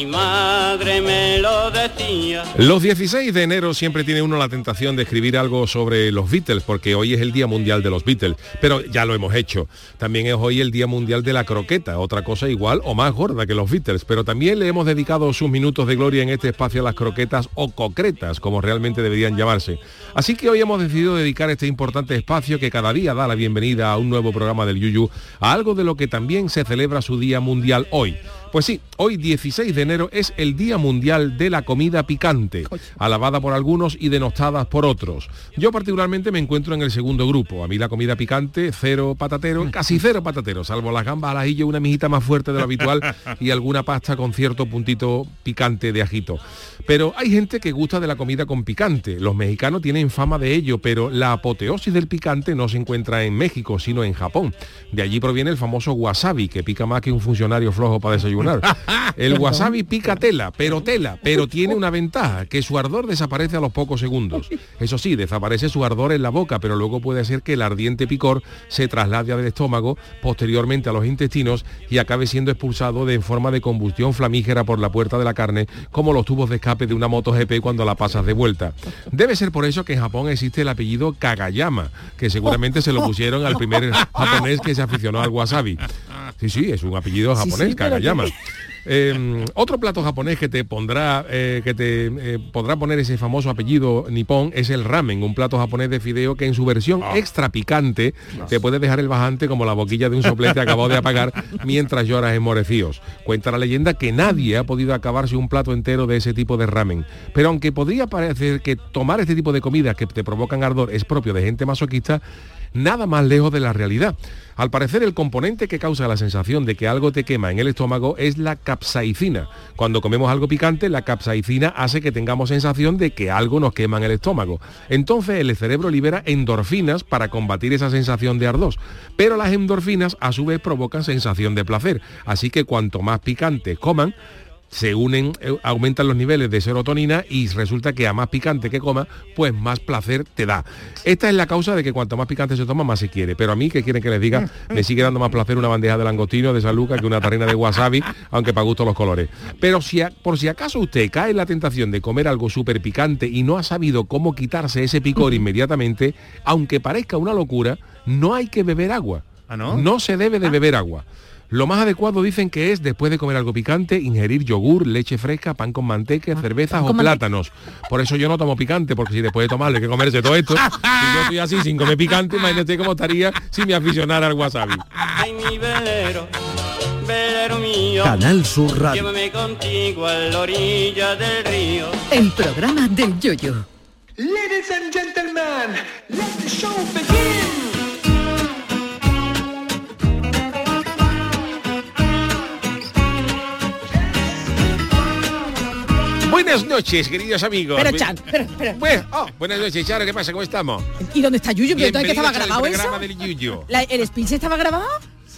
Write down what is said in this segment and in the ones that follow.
mi madre me lo decía. Los 16 de enero siempre tiene uno la tentación de escribir algo sobre los Beatles, porque hoy es el Día Mundial de los Beatles, pero ya lo hemos hecho. También es hoy el Día Mundial de la Croqueta, otra cosa igual o más gorda que los Beatles, pero también le hemos dedicado sus minutos de gloria en este espacio a las croquetas o concretas, como realmente deberían llamarse. Así que hoy hemos decidido dedicar este importante espacio que cada día da la bienvenida a un nuevo programa del Yuyu, a algo de lo que también se celebra su Día Mundial hoy. Pues sí, hoy 16 de enero es el Día Mundial de la Comida Picante, alabada por algunos y denostada por otros. Yo particularmente me encuentro en el segundo grupo. A mí la comida picante, cero patatero, casi cero patatero, salvo las gambas al ajillo, una mijita más fuerte de lo habitual y alguna pasta con cierto puntito picante de ajito. Pero hay gente que gusta de la comida con picante. Los mexicanos tienen fama de ello, pero la apoteosis del picante no se encuentra en México, sino en Japón. De allí proviene el famoso wasabi, que pica más que un funcionario flojo para desayunar. El wasabi pica tela, pero tela, pero tiene una ventaja, que su ardor desaparece a los pocos segundos. Eso sí, desaparece su ardor en la boca, pero luego puede ser que el ardiente picor se traslade al estómago, posteriormente a los intestinos y acabe siendo expulsado de forma de combustión flamígera por la puerta de la carne, como los tubos de escape de una moto GP cuando la pasas de vuelta. Debe ser por eso que en Japón existe el apellido Kagayama, que seguramente se lo pusieron al primer japonés que se aficionó al wasabi. Sí, sí, es un apellido japonés, Kagayama. Eh, otro plato japonés que te pondrá, eh, que te eh, podrá poner ese famoso apellido nipón es el ramen, un plato japonés de fideo que en su versión extra picante te puede dejar el bajante como la boquilla de un soplete acabado de apagar mientras lloras enmorecíos. Cuenta la leyenda que nadie ha podido acabarse un plato entero de ese tipo de ramen. Pero aunque podría parecer que tomar este tipo de comidas que te provocan ardor es propio de gente masoquista, nada más lejos de la realidad. Al parecer el componente que causa la sensación de que algo te quema en el estómago es la capsaicina. Cuando comemos algo picante, la capsaicina hace que tengamos sensación de que algo nos quema en el estómago. Entonces el cerebro libera endorfinas para combatir esa sensación de ardor. Pero las endorfinas a su vez provocan sensación de placer. Así que cuanto más picante coman, se unen, eh, aumentan los niveles de serotonina y resulta que a más picante que coma, pues más placer te da. Esta es la causa de que cuanto más picante se toma, más se quiere. Pero a mí, que quieren que les diga? Me sigue dando más placer una bandeja de langostino de Saluca que una tarrina de wasabi, aunque para gusto los colores. Pero si por si acaso usted cae en la tentación de comer algo súper picante y no ha sabido cómo quitarse ese picor inmediatamente, aunque parezca una locura, no hay que beber agua. no? no se debe de beber agua. Lo más adecuado dicen que es, después de comer algo picante, ingerir yogur, leche fresca, pan con manteca, cervezas o plátanos. Por eso yo no tomo picante, porque si después de tomarlo hay que comerse todo esto, si yo estoy así sin comer picante, imagínate cómo estaría si me aficionara al wasabi. Ay, mi velero, velero mío. Canal Sur Radio. Llévame contigo a la orilla del río. El programa del Yoyo. Ladies and gentlemen, let the show begin. Buenas noches, queridos amigos. Pero, Chan, pero, pero. Bueno, oh, buenas noches, Charo, ¿qué pasa? ¿Cómo estamos? ¿Y dónde está Yuyu? ¿Pero que estaba grabado eso? programa del. La- ¿El speech estaba grabado?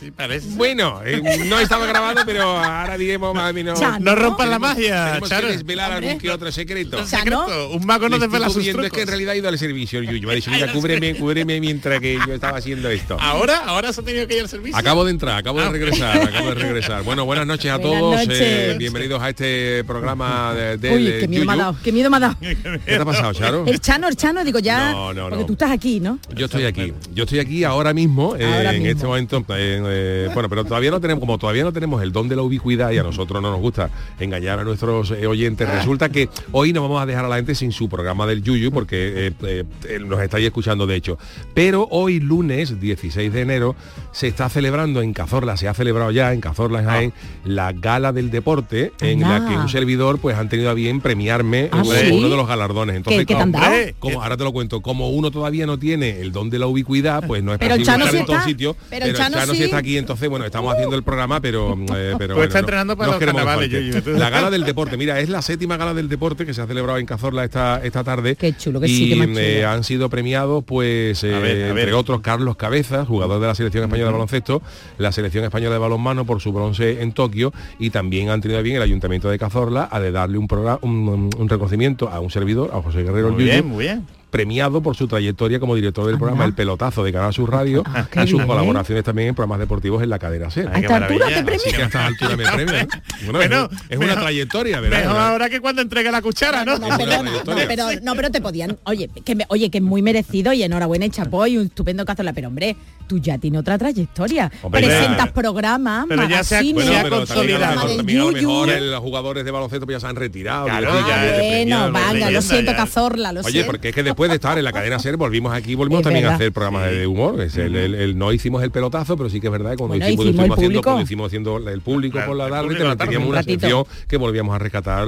Sí, parece. Bueno, eh, no estaba grabado, pero ahora diremos más o menos. No rompan la magia, Tenemos Charo. que desvelar algún que otro secreto. Un sea, ¿no? secreto. Un mago no Le estoy desvela sus cubriendo, trucos. es que en realidad ha ido al servicio el Yuyu. Me ha dicho, mira, cúbreme, cúbreme mientras que yo estaba haciendo esto. Ahora, ahora se ha tenido que ir al servicio. Acabo de entrar, acabo de Ah. regresar, acabo de regresar. Bueno, buenas noches a Buenas todos. noches. eh, bienvenidos a este programa de, del, Uy, eh, qué miedo me ha Yuyu. dado, qué miedo me ha dado. ¿Qué te ha pasado, Charo? El Chano, el Chano, digo ya, No, no, porque no. tú estás aquí, ¿no? Yo estoy aquí, yo estoy aquí ahora mismo, eh, Ahora en mismo. este momento, en eh, bueno, pero todavía no tenemos, como todavía no tenemos el don de la ubicuidad y a nosotros no nos gusta engañar a nuestros eh, oyentes, resulta que hoy nos vamos a dejar a la gente sin su programa del Yuyu, porque eh, nos estáis escuchando de hecho. Pero hoy lunes, 16 de enero, se está celebrando en Cazorla, se ha celebrado ya en Cazorla, en Jaén, la gala del deporte, en la que un servidor pues han tenido a bien premiarme ¿Ah, en sí? uno de los galardones. Entonces, ¿Qué- qué como- ahora te lo cuento, como uno todavía no tiene el don de la ubicuidad, pues no es Pero posible estar sí en todos sitios. Pero el Pero, Chano el Chano sí sí. está aquí, entonces bueno, estamos haciendo el programa, pero, eh, pero Pues está entrenando para los que carnavales, tú. La gala del deporte, mira, es la séptima gala del deporte que se ha celebrado en Cazorla esta, esta tarde. Qué chulo, qué más eh, chulo. han sido premiados, pues, eh, A ver, a entre ver. otros, Carlos Cabezas, jugador de la selección española de baloncesto, la selección española de balonmano por su bronce en Tokio, y también han tenido bien el Ayuntamiento de Cazorla a de darle un, programa, un, un reconocimiento a un servidor, a José Guerrero Muy bien, muy bien. Premiado por su trayectoria como director del Anda. programa El Pelotazo de Canal Sur Radio Ah, y sus bien. colaboraciones también en programas deportivos en la cadena SER. A esta altura te maravilla. premia. Así que a esta altura me premian. Bueno, Bueno, es, es una trayectoria, ¿verdad? Mejor ahora que cuando entregue la cuchara, ¿no? No, pero, no, pero, no, pero te podían, oye, que me- oye, que es muy merecido y enhorabuena y chapó y un estupendo Cazorla, pero hombre, tú ya tienes otra trayectoria. Hombre, Presentas ya. programas, Pero ya se ha- bueno, ha también a lo mejor, del también a lo Yuyu. mejor el- los jugadores de baloncesto pues ya se han retirado. Claro, ya, eh, bueno, lo siento, ya. Cazorla, lo Oye, siento. porque es que después de estar en la cadena SER volvimos aquí, volvimos Es también a verdad. hacer programas de humor. Es el- el- el- no hicimos el pelotazo, pero sí que es verdad que cuando Bueno, hicimos, hicimos el haciendo, cuando hicimos haciendo el público Claro, por la tarde, también tarde, teníamos un una sección que volvíamos a rescatar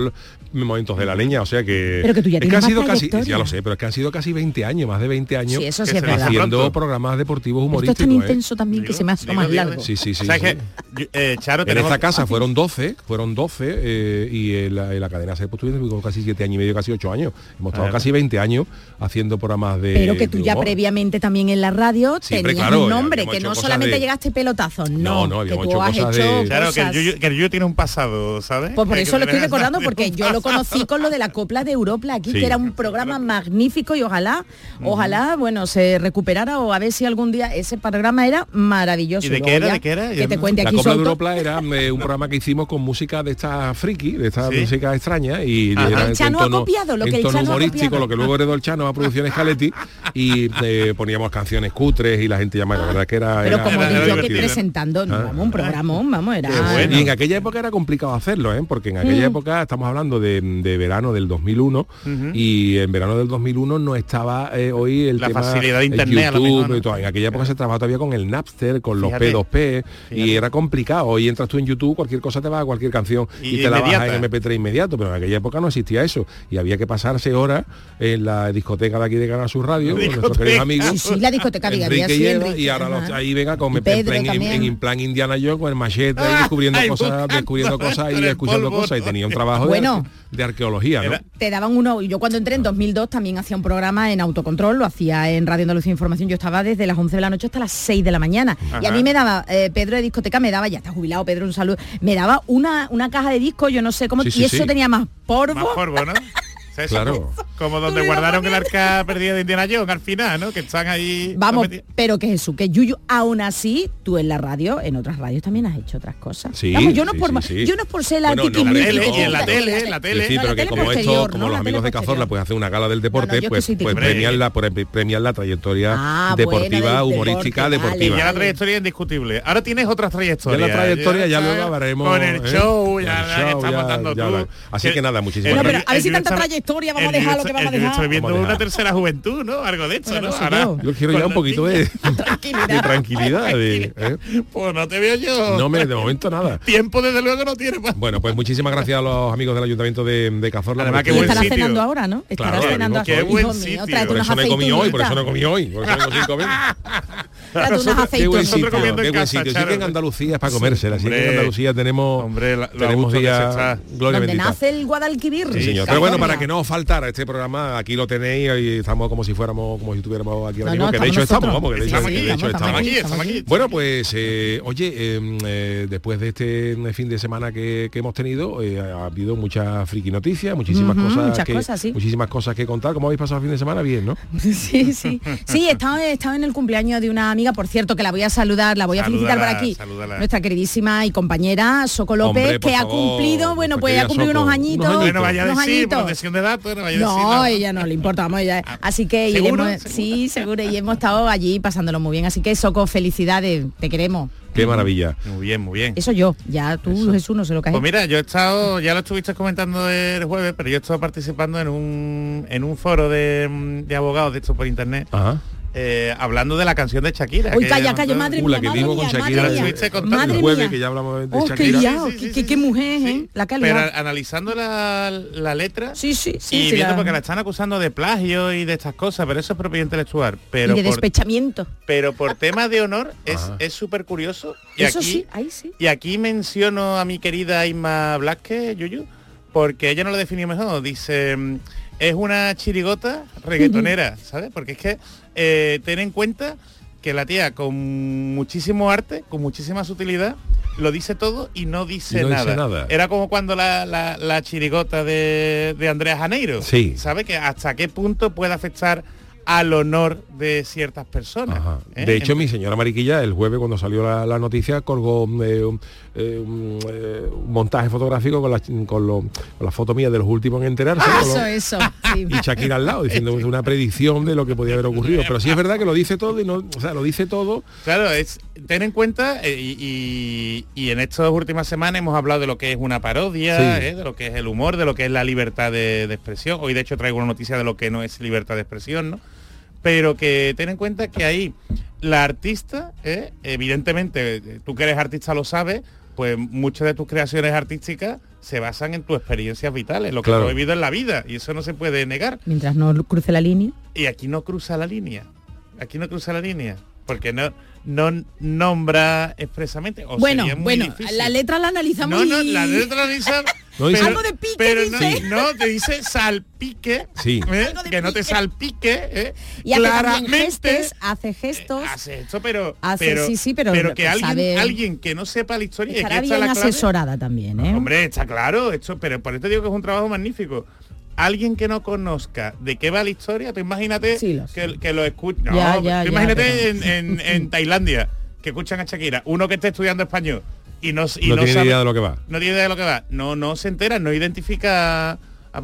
momentos de la leña. O sea que. Pero que tú ya es que han sido casi, ya lo sé, pero es que han sido casi 20 años, más de 20 años. Sí, eso sí es haciendo pronto. programas deportivos Esto es humorísticos. tan ¿eh? intenso también que se me hace más largo. Sí, sí, sí. eh, En esta casa fueron 12, fueron 12 eh, y en la, en la cadena se pues, tuvimos casi 7 años y medio, casi 8 años. Hemos estado casi 20 años haciendo programas de Pero que tú ya humor. previamente también en la radio Siempre, tenías claro, un nombre, que no solamente de- llegaste pelotazos, no, No, no, que tú hecho has cosas hecho de- Claro, que el cosas- Yuyu, que el Yuyu tiene un pasado, ¿sabes? Pues por eso lo estoy recordando, porque yo lo conocí con lo de la copla de Europa aquí, Sí. que era un programa magnífico y ojalá, ojalá, bueno, se recuperara o a ver si algún día ese programa era maravilloso. ¿Y de qué era? ya ¿De qué era? Que te cuente La aquí Copla de. Europa era eh, un programa que hicimos con música de esta friki, de esta Sí. música extraña y era El Chano ha copiado lo que el tono Chano ha humorístico, lo que luego heredó el Chano Producciones Caletti y eh, poníamos canciones cutres y la gente llamaba, la verdad que era Pero era- como era que presentando, Ah. vamos, un programón, vamos, era... Bueno. Y en aquella época era complicado hacerlo, ¿eh? porque en aquella época estamos hablando de, de verano del 2001 y en verano del 2001 no estaba eh, hoy el La tema facilidad de internet, a lo YouTube mejor, ¿no? y todo. En aquella época se trabajaba todavía con el Napster, con Fíjate. los P2P y era complicado. Hoy entras tú en YouTube, cualquier cosa te va a cualquier canción y, Y te la bajas inmediata. en MP3 inmediato, pero en aquella época no existía eso y había que pasarse horas en la discoteca de aquí de Canal Sur Radio con nuestros Discoteca. queridos amigos. Sí, sí, la discoteca había, Enrique sí, y Enrique, y ahora los- ajá. ahí venga con Y en, Pedro en- también. en plan Indiana Jones con el machete ahí descubriendo Ay, cosas, descubriendo cosas y escuchando polvo, cosas y tenía un trabajo Bueno. de, de arqueología, ¿no? Te daban uno, yo cuando entré en 2002 también hacía un programa en autocontrol, lo hacía en Radio Andalucía Información, yo estaba desde las 11 de la noche hasta las 6 de la mañana y a Ajá. mí me daba, eh, Pedro de discoteca me daba, ya está jubilado Pedro, un saludo, me daba una, una caja de discos, yo no sé cómo, y eso tenía más polvo. Más polvo, ¿no? Eso Claro. como- Como donde guardaron el arca perdida de Indiana Jones al final, ¿no? Que están ahí... Vamos, metidos. pero que Jesús, que Yuyu, aún así, tú en la radio, en otras radios también has hecho otras cosas. Sí, Vamos, yo no sí, por sí, yo no es por ser la Bueno, no, la tele, y en la tele, en la tele. Sí, No, pero que como esto, ¿no? como los amigos de Cazorla pues hacen una gala del deporte, No, no, pues, pues premian la premian la trayectoria Ah, deportiva, bueno, humorística, deporte, vale, Y deportiva. ya la trayectoria indiscutible. Ahora tienes otras trayectorias. Ya la trayectoria ya luego hablaremos, Con el ¿eh? show, ya, estamos dando tú. Así que nada, muchísimas gracias. A ver si el vamos a dejar lo que vamos a el dejar. Vamos a una tercera juventud, ¿no? Algo de esto, Bueno, ¿no? no sé Ahora, yo. Yo quiero ya un poquito de, niños. de tranquilidad. de- ¿eh? Pues no te veo yo. No me de momento nada. Tiempo desde luego no tiene más. Bueno, pues muchísimas gracias a los amigos del Ayuntamiento de, de Cazorla. Además, qué buen estará sitio. cenando ahora, ¿no? Estará Claro, cenando qué ahora. buen sitio. Por eso no he comido hoy, por eso no he comido hoy. Por eso comer. Nosotros- Qué buen sitio, comiendo en qué buen casa, sitio. Sí que en Andalucía es para comérsela. Sí que en Hombre, Andalucía tenemos, hombre, la- tenemos está. gloria Donde bendita. nace el Guadalquivir. Sí, señor. Pero bueno, para que no os faltara este programa, aquí lo tenéis y estamos como si fuéramos, como si estuviéramos aquí ahora No, mismo, no, que de hecho estamos, vamos, que de hecho, aquí, de hecho estamos aquí, estamos aquí. Bueno, pues, eh, oye, eh, eh, después de este fin de semana que, que hemos tenido, eh, ha habido muchas friki noticias, muchísimas cosas muchas que, cosas, sí. muchísimas cosas que contar. ¿Cómo habéis pasado el fin de semana? Bien, ¿no? Sí, sí. Sí, he estado, he estado en el cumpleaños de una amiga, por cierto, que la voy a saludar, la voy a felicitar por aquí. Nuestra queridísima y compañera Soco López, Hombre, que ha cumplido, bueno, pues ha cumplido Soco. unos añitos. Unos Bueno, vaya a unos decir, añitos. protección de datos, no vaya a decir. No, ella no le importa, vamos, ella. Así que ¿Seguro? hemos- sí, seguro, y hemos estado allí pasándolo muy bien. Así que Soco, felicidades, te queremos. Qué maravilla. Muy bien, muy bien. Eso yo, ya tú, Jesús, no sé lo que has Pues mira, yo he estado, ya lo estuviste comentando el jueves, pero yo he estado participando en un, en un foro de, de abogados de esto por internet, Ajá. Eh, hablando de la canción de Shakira. Uy, que calla, madre Uh, mía, la que madre dimos mía, con madre Shakira. Madre mía. que ya hablamos de Oh, qué Shakira. liado, Sí, sí, qué, sí, qué- sí. qué mujer. ¿eh? La que Pero analizando la, la letra Sí, sí, sí. y sí, viendo la- porque la están acusando de plagio y de estas cosas, pero eso es propiedad intelectual. Pero y de por, despechamiento. pero por tema de honor es Ajá. es súper curioso. Y Eso aquí, sí, ahí sí. Y aquí menciono a mi querida Isma Blasque, Yuyu, porque ella no lo definió mejor. Dice, mm, es una chirigota reggaetonera, ¿sabes? Porque es que eh, ten en cuenta que la tía con muchísimo arte, con muchísima sutilidad, lo dice todo y no dice, nada. nada. Era como cuando la, la- la chirigota de, de Andrea Janeiro. Sí. ¿Sabe? Que hasta qué punto puede afectar al honor de ciertas personas. Ajá. ¿eh? De hecho, Entonces- mi señora Mariquilla, el jueves cuando salió la, la noticia, colgó eh, un, eh, un, eh, un montaje fotográfico con la, con, lo- con la foto mía de los últimos en enterarse. con Eso, lo- eso. sí. y Shakira al lado, diciendo una predicción de lo que podía haber ocurrido. Pero sí es verdad que lo dice todo y no, o sea, lo dice todo. Claro, es ten en cuenta y, y- y en estas últimas semanas hemos hablado de lo que es una parodia, Sí. eh, de lo que es el humor, de lo que es la libertad de, de expresión. Hoy de hecho traigo una noticia de lo que no es libertad de expresión, ¿no? Pero que ten en cuenta que ahí la artista, eh, evidentemente, eh, tú que eres artista lo sabes, pues muchas de tus creaciones artísticas se basan en tus experiencias vitales, lo que Claro. tú has vivido en la vida, y eso no se puede negar. Mientras no cruce la línea. Y aquí no cruza la línea. Aquí no cruza la línea. Porque no, no nombra expresamente. o bueno, sería muy bueno, difícil. la letra la analizamos No, no, y- la letra la dice. No dice- Algo de pique pero dice. no, no, te dice salpique. Sí. ¿eh? Que no te pique. salpique. ¿eh? y hace Claramente. gestes, hace gestos. eh, hace esto, pero, Hace- pero, sí, sí, pero- que alguien, sabe- alguien que no sepa la historia y Estará que bien la clave, asesorada también, ¿eh? Hombre, está claro, esto, pero por eso digo que es un trabajo magnífico. Alguien que no conozca de qué va la historia, tú imagínate Sí, lo que, que lo escucha. Ya, No, ya, tú ya, imagínate pero- en, en- en Tailandia que escuchan a Shakira, uno que esté estudiando español y no, y no, no, tiene sabe- idea de lo que va. no tiene idea de lo que va, no, no se entera, no identifica a, a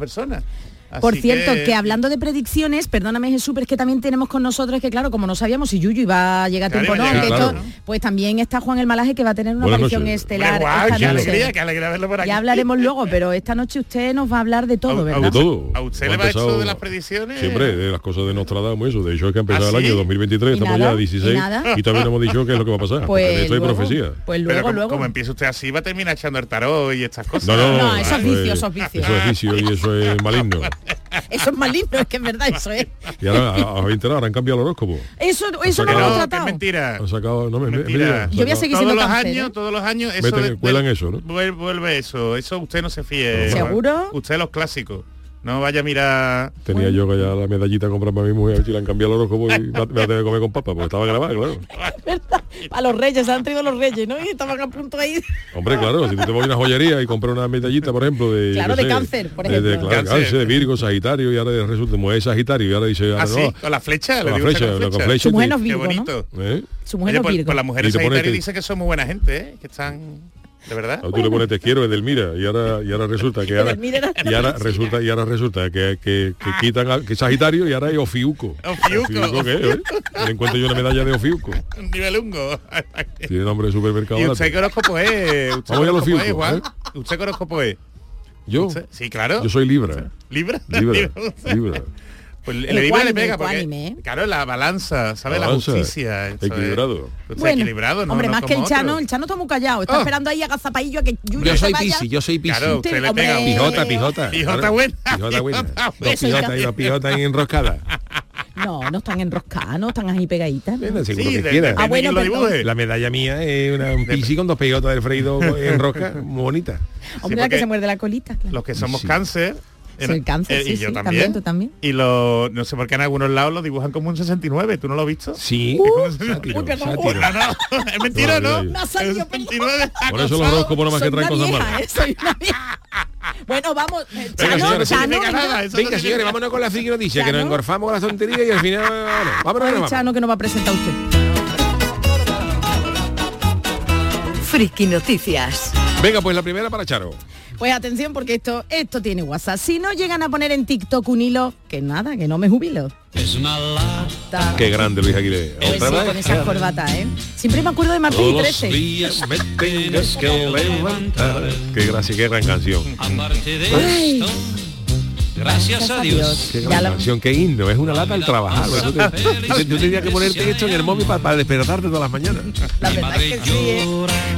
Por cierto, que... hablando de predicciones, perdóname Jesús, pero es que también tenemos con nosotros que claro, como no sabíamos si Yuyu iba a llegar a tiempo o no, llegar, que esto- claro. pues también está Juan el Malaje que va a tener una Buenas aparición noches. estelar Hombre, guau, esta qué noche. alegría, qué alegría verlo por aquí. Ya hablaremos luego, pero esta noche usted nos va a hablar de todo, A- a ¿verdad? De todo. ¿A usted le va esto empezado- de las predicciones? Siempre, de las cosas de Nostradamus, eso. De hecho, es que ha empezado ¿Ah, el sí? año 2023, ¿Y estamos nada? ya a 16 ¿Y no hemos dicho qué es lo que va a pasar. Pues de eso hay luego, profecía. pues Pero luego, como, luego. como empieza usted así, va a terminar echando el tarot y estas cosas. No, no, No, eso es vicio, eso es vicio. Eso es vicio y eso es maligno. Eso es maligno, es que es verdad, eso es. Y ahora, a- habéis enterado, ahora han cambiado el horóscopo. Eso, eso no lo hemos que es tratado. mentira. Han sacado, no me, me- Mentira. me diga, han Yo voy a seguir todos siendo los cáncer, años, ¿eh? todos los años, eso Meten- de- de- cuelan eso, ¿no? vuel- Vuelve eso, eso usted no se fíe. ¿Seguro? Usted los clásicos. No vaya a mirar. Tenía yo ya la medallita a comprar para mi mujer, a ver si le han cambiado el horóscopo y me va a tener que comer con papa, porque estaba grabada, claro. A los reyes, se han traído los reyes, ¿no? Y estaban a punto ahí. Hombre, claro, si tú te vas a una joyería y compras una medallita, por ejemplo, de... Claro, de sé, cáncer, por de- de- ejemplo. claro, Cáncer. cáncer, de Virgo, Sagitario, y ahora resulta, mujer es Sagitario, y ahora dice, ahora Así, no, Ah, con la flecha. con le la flecha, con con flecha. flecha. Su mujer no es Qué bonito. dicen que son muy buena gente, ¿eh? Que están... De verdad. Ahora tú le pones te quiero Edelmira y ahora y ahora resulta que ahora y ahora resulta y ahora resulta que, que, que quitan a- que Sagitario y ahora es Ofiuco. Ofiuco. qué es? eh? Le encuentro yo una medalla de Ofiuco. Un nivel hungo. Tiene nombre de supermercado. ¿Y usted qué horóscopo es? ¿Usted Vamos qué a los fiucos, Juan? ¿eh? ¿Usted qué horóscopo es? Yo. Sí, claro. yo soy Libra. ¿Libra? Libra, Libra. Pues el Ecuánime, le pega porque, ecuánime, ¿eh? claro, la balanza, ¿sabe? La, Balanza, justicia. eso es. equilibrado. Usted equilibrado, ¿no? hombre, no más que el como Chano, otro. el Chano está muy callado, está Oh. esperando ahí agazapadillo a que Yuyu Yo soy. Pisi, yo soy Pisi. Claro, usted le pega Pijota, pijota. Pijota buena. Pijota buena. Pijota Dos pijotas y dos pijotas enroscadas. No, no están enroscadas, no están ahí pegaditas. ¿no? Sí, que de- depende Ah, bueno, de. La medalla mía es una, un pisi con dos pegotas del freído en rosca, muy bonita. Hombre, la que se muerde la colita, claro. Los que somos Sí. cáncer. Era, el cáncer, eh, sí, y yo sí, también. también, ¿tú también? Y lo, no sé por qué en algunos lados lo dibujan como un 69. ¿Tú no lo has visto? Sí. Es, uh, sátiro. Ah, no, es mentira, ¿no? no soy es yo, 69. Por eso los horóscopos no más que traen cosas malas. Bueno, vamos. Chano, Venga, señores, Chano, Chano, Venga, señores vámonos con la friki noticia, que nos engorfamos con las tonterías y al final... Bueno, vámonos, vámonos. Chano, que nos va a presentar usted. Friki Noticias. Venga, pues la primera para Charo. Pues atención porque esto, esto tiene WhatsApp. Si no llegan a poner en TikTok un hilo, que nada, que no me jubilo. Es una lata. Qué grande Luis Aguilera. Pues Otra sí, vez. con esas corbatas, ¿eh? Siempre me acuerdo de Martín Todos y los 13. días me que levantar. Qué gracia, qué gran canción. Aparte de esto, gracias a Dios. Qué Ya gran lo- canción, qué himno. Es una lata al trabajar. Tú, te- tú tenías que ponerte esto en el móvil para, despertarte todas las mañanas. La verdad es que sí, ¿eh?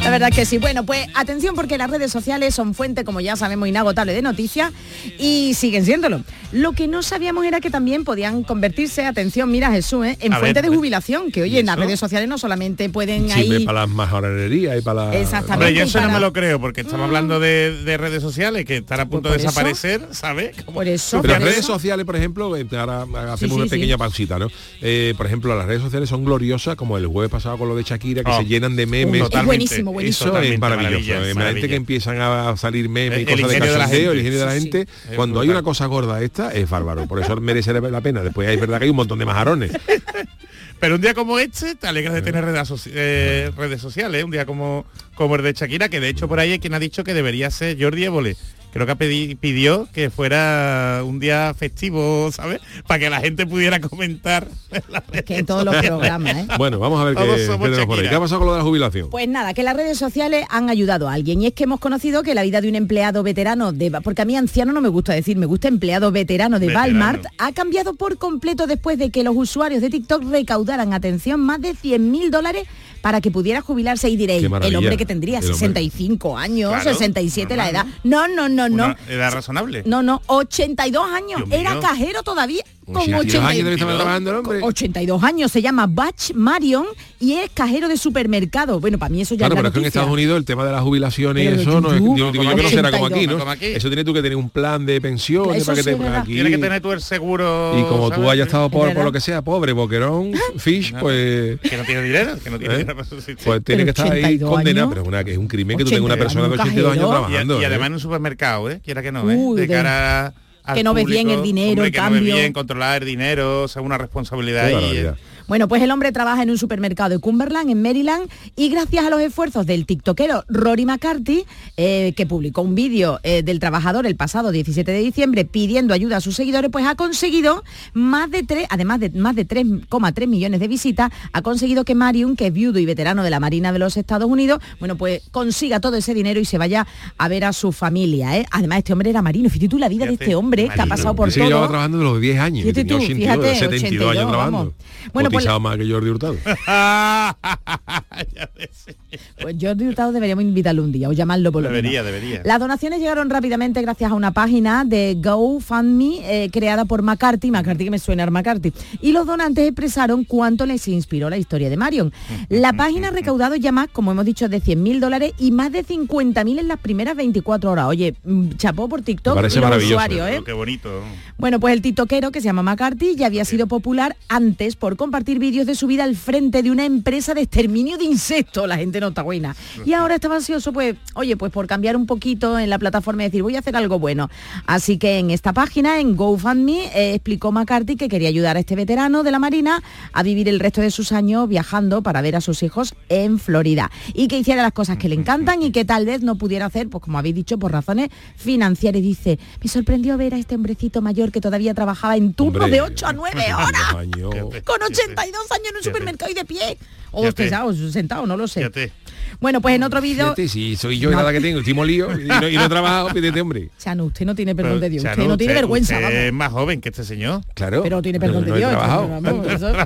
La verdad es que sí. Bueno, pues atención porque las redes sociales son fuente, como ya sabemos, inagotable de noticias y siguen siéndolo. Lo que no sabíamos era que también podían convertirse, atención, mira Jesús, ¿eh? en A fuente ver, de jubilación, que oye, ¿y en las redes sociales no solamente pueden Siempre ahí... para las majorerías y para la... Exactamente. Hombre, yo eso no me lo creo, porque estamos hablando de, de redes sociales que están a punto Pues de desaparecer, ¿sabes? Por eso, Pero por las redes sociales, por ejemplo, ahora hacemos Sí, sí, una sí. pequeña pausita, ¿no? Eh, por ejemplo, las redes sociales son gloriosas, como el jueves pasado con lo de Shakira, que Oh. se llenan de memes. Es buenísimo, buenísimo. Eso es maravilloso. Imagínate maravilla. que empiezan a salir memes y cosas de de cachondeo, el gente. ingenio de la gente. Cuando hay una cosa gorda esta, es bárbaro. Por eso merece la pena. Después es verdad que hay un montón de majarones. Pero un día como este, te alegras de tener redes, soci- eh, redes sociales, ¿eh? un día como, como el de Shakira, que de hecho por ahí hay quien ha dicho que debería ser Jordi Évole. Creo que pidió que fuera un día festivo, ¿sabes? Para que la gente pudiera comentar. Es que en todos los programas, ¿eh? Bueno, vamos a ver qué, por ahí. ¿Qué ha pasado con lo de la jubilación? Pues nada, que las redes sociales han ayudado a alguien y es que hemos conocido que la vida de un empleado veterano de porque a mí anciano no me gusta decir, me gusta empleado veterano de Veterano. Walmart ha cambiado por completo después de que los usuarios de TikTok recaudaran atención más de 100 mil dólares para que pudiera jubilarse y diréis, el hombre que tendría El hombre. 65 años, Claro, 67 la edad. normal, No, no, no, no. Una edad razonable. No, no, 82 años. Dios Era mío. cajero todavía. Con 82 años 82 debe estar trabajando el hombre. 82 años, se llama Batch Marion y es cajero de supermercado. Bueno, para mí eso ya Claro, es la pero es que en. Estados Unidos el tema de las jubilaciones y eso no es, yo digo yo que no será como aquí, ¿no? como aquí. Eso tiene tú que tener un plan de pensiones Eso para que sí te aquí. Tienes que tener tú el seguro. Y como tú hayas estado por, verdad. por lo que sea, pobre, boquerón, fish, pues Que no tiene dinero, que no tiene ¿Eh? dinero pues tiene que estar ahí 82 condenado, pero es una, que es un crimen que tú tengas una 82 persona de 82 años trabajando. y ¿eh? además en un supermercado, ¿eh? Quiera que no, ¿eh? De cara que no ves bien el dinero, hombre, el que no ves cambio. bien controlar el dinero, o sea, una responsabilidad ahí. Bueno, pues el hombre trabaja en un supermercado de Cumberland, en Maryland, y gracias a los esfuerzos del tiktokero Rory McCarthy, eh, que publicó un vídeo eh, del trabajador el pasado 17 de diciembre pidiendo ayuda a sus seguidores, pues ha conseguido más de tres, además de más de 3,3 millones de visitas, ha conseguido que Marion, que es viudo y veterano de la Marina de los Estados Unidos, bueno, pues consiga todo ese dinero y se vaya a ver a su familia. ¿eh? Además, este hombre era marino. Fíjate tú la vida de este hombre que ha pasado por que todo. llevaba trabajando de los 10 años, Fíjate tú, 82, fíjate, 72 años 82, trabajando. Bueno, Cotizado más que Jordi Hurtado. Pues Jordi Hurtado deberíamos invitarlo un día o llamarlo por lo Debería, menos. debería. Las donaciones llegaron rápidamente gracias a una página de GoFundMe eh, creada por McCarthy, McCarthy que me suena a McCarthy, y los donantes expresaron cuánto les inspiró la historia de Marion. La página ha recaudado ya más, como hemos dicho, de 100.000 dólares y más de 50.000 en las primeras 24 horas. Oye, mm, chapó por TikTok Me parece y los maravilloso. usuarios, ¿eh? Qué bonito. Bueno, pues el titoquero, que se llama McCarthy, ya había sido popular antes por compartir vídeos de su vida al frente de una empresa de exterminio de insectos. La gente no está buena. Y ahora estaba ansioso, pues, oye, pues por cambiar un poquito en la plataforma y decir, voy a hacer algo bueno. Así que en esta página, en GoFundMe, eh, explicó McCarthy que quería ayudar a este veterano de la Marina a vivir el resto de sus años viajando para ver a sus hijos en Florida y que hiciera las cosas que le encantan y que tal vez no pudiera hacer, pues como habéis dicho, por razones financieras. Dice, me sorprendió ver a este hombrecito mayor que todavía trabajaba en turnos de 8 a 9 horas, con 80 32 años en un supermercado y de pie. O sentados, sentado, no lo sé. Fíjate. Bueno, pues en otro vídeo... Si soy yo No. nada que tengo, estoy molido y no, y no he trabajado, pídete, hombre. Chano, usted no tiene perdón Pero, de Dios. Chano, Usted no tiene usted- vergüenza, usted vamos. es más joven que este señor. Claro. Pero tiene perdón no de Dios. trabajado. vamos, eso-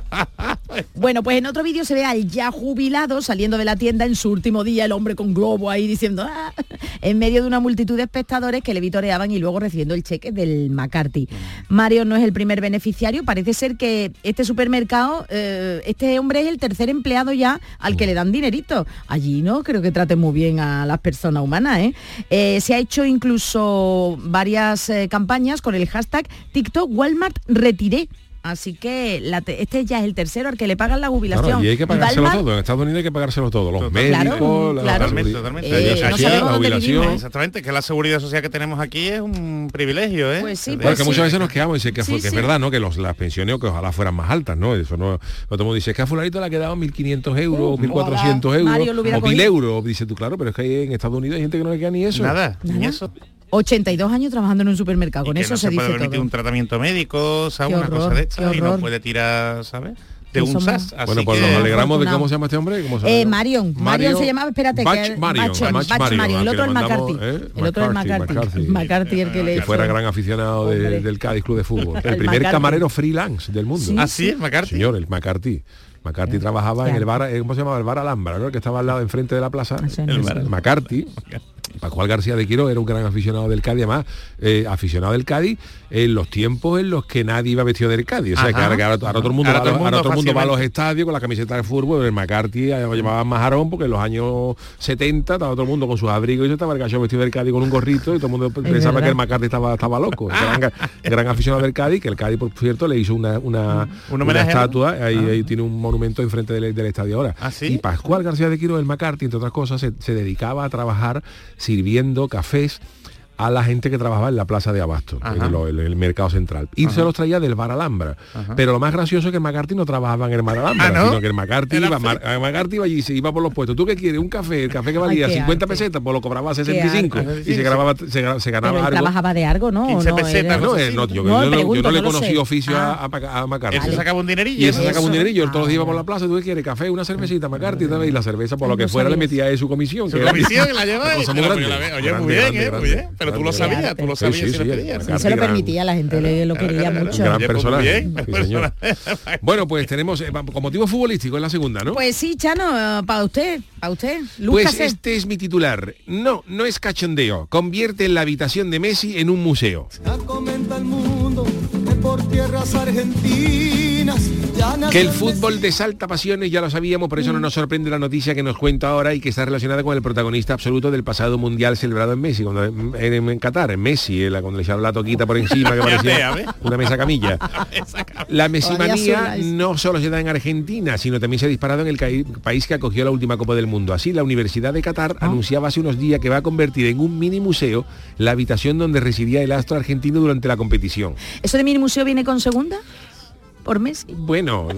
Bueno, pues en otro vídeo se ve al ya jubilado saliendo de la tienda en su último día, el hombre con globo ahí diciendo "Ah", en medio de una multitud de espectadores que le vitoreaban y luego recibiendo el cheque del McCarthy. Mario no es el primer beneficiario, parece ser que este supermercado, eh, este hombre es el tercer empleado ya al que le dan dinerito. Allí no creo que traten muy bien a las personas humanas. ¿eh? Eh, se ha hecho incluso varias eh, campañas con el hashtag TikTok Walmart Retiré Así que la te- este ya es el tercero al que le pagan la jubilación. Claro, y hay que pagárselo todo. En Estados Unidos hay que pagárselo todo. Los Total. médicos, Claro, la, claro. Totalmente, totalmente. la Eh, la jubilación. vivimos, Exactamente, que la seguridad social que tenemos aquí es un privilegio, ¿eh? Pues sí, pues Porque sí. muchas veces nos quejamos y que, Sí, fue- que sí. es verdad, ¿no? Que los, las pensiones que ojalá fueran más altas, ¿no? Eso no. Todo el mundo dice es que a fulanito le ha quedado 1.500 euros, Uh, 1.400 ojalá Mario euros, lo o 1.000 cogido. euros. Dice tú, claro, pero es que en Estados Unidos hay gente que no le queda ni eso. Nada, ni eso. 82 años trabajando en un supermercado. Y Con que eso no se, se, puede dice permitir todo. un tratamiento médico, ¿sabes? Qué Una cosa horror, de qué esta y no puede tirar, ¿sabes? De un sas. Así Bueno, pues que- nos alegramos de cómo se llama este hombre. ¿Cómo se Eh, llama? Marion. Marion se llamaba, espérate, Bach que Marion, Bach- Bach Bach Marion, Marion. El otro es McCarthy. ¿eh? El otro es McCarthy, McCarthy. McCarthy. El que le que fuera gran aficionado de- del Cádiz Club de Fútbol. El, El primer McCarthy. camarero freelance del mundo. Sí, Ah, sí, es McCarthy. Señor, el McCarthy. McCarthy trabajaba en Ya. el bar, eh, ¿cómo se llamaba? El bar Alhambra, ¿no? El que estaba al lado, enfrente de la plaza. El sé. bar. McCarthy. Pascual García de Quiro era un gran aficionado del Cádiz, además, eh, aficionado del Cádiz en los tiempos en los que nadie iba vestido del Cádiz. O sea, Ajá. que ahora, ahora- ahora todo el mundo, Ahora va, a todo el los- ahora mundo todo el mundo va a los fácilmente. estadios con la camiseta de fútbol, el McCarthy eh, lo llamaban majarón porque en los años 70 estaba todo el mundo con sus abrigos y yo estaba el gallo vestido del Cádiz con un gorrito y todo el mundo pensaba verdad. que el McCarthy estaba, estaba loco. Gran, gran aficionado del Cádiz, que el Cádiz, por cierto, le hizo una, una, Un una estatua, ahí, ahí tiene un monumento enfrente del, del estadio ahora. ¿Ah, sí? Y Pascual García de Quiro del McCarthy, entre otras cosas, se, se dedicaba a trabajar sirviendo cafés a la gente que trabajaba en la plaza de Abasto, Ajá. en, lo- en el mercado central. Y se los traía del Bar Alhambra. Pero lo más gracioso es que el McCarthy no trabajaba en el Bar Alhambra, Ah, ¿no? sino que el McCarthy iba, Mar- el McCarthy iba allí y se iba por los puestos. ¿Tú qué quieres? ¿Un café? El café que valía qué 50 arte. pesetas, pues lo cobraba 65 arte. y se, grababa, se, se ganaba algo. trabajaba de algo, ¿no? 15 ¿O no? pesetas, Era- No, eh, no, yo, No, yo pregunto, yo no le conocí sé. oficio a, Ah. a, a McCarthy. Eso sacaba un dinerillo. Y eso sacaba un dinerillo, él todos los días Ah, iba por la plaza, ¿tú qué quieres? Café, una cervecita, McCarthy, y la cerveza, por Ay, lo que fuera, le metía ahí su comisión. Su comisión la lleva Una y cosa te muy lo- grande. la ve- Oye, muy bien, eh, muy bien. Pero tú lo sabías, tú lo Sí, sabías sí, sí, pedías. McCarthy se lo gran- permitía, la gente le- lo quería mucho. Gran personaje. sí. Bueno, pues tenemos, eh, como motivo futbolístico es la segunda, ¿no? Pues sí, Chano, para usted, para usted. Pues este es mi titular. No, no es cachondeo. Convierte la habitación de Messi en un museo. Tierras argentinas Que el fútbol desalta pasiones ya lo sabíamos, por eso no nos sorprende la noticia que nos cuenta ahora y que está relacionada con el protagonista absoluto del pasado mundial celebrado en Messi, cuando en, en- en Qatar, en Messi, eh, la- cuando le echaron la toquita por encima que parecía una mesa camilla. La mesimanía no solo se da en Argentina, sino también se ha disparado en el país que acogió la última Copa del Mundo. Así, la Universidad de Qatar anunciaba hace unos días que va a convertir en un mini museo la habitación donde residía el astro argentino durante la competición. ¿Eso de mini museo viene con segunda? ¿Por Messi? Bueno,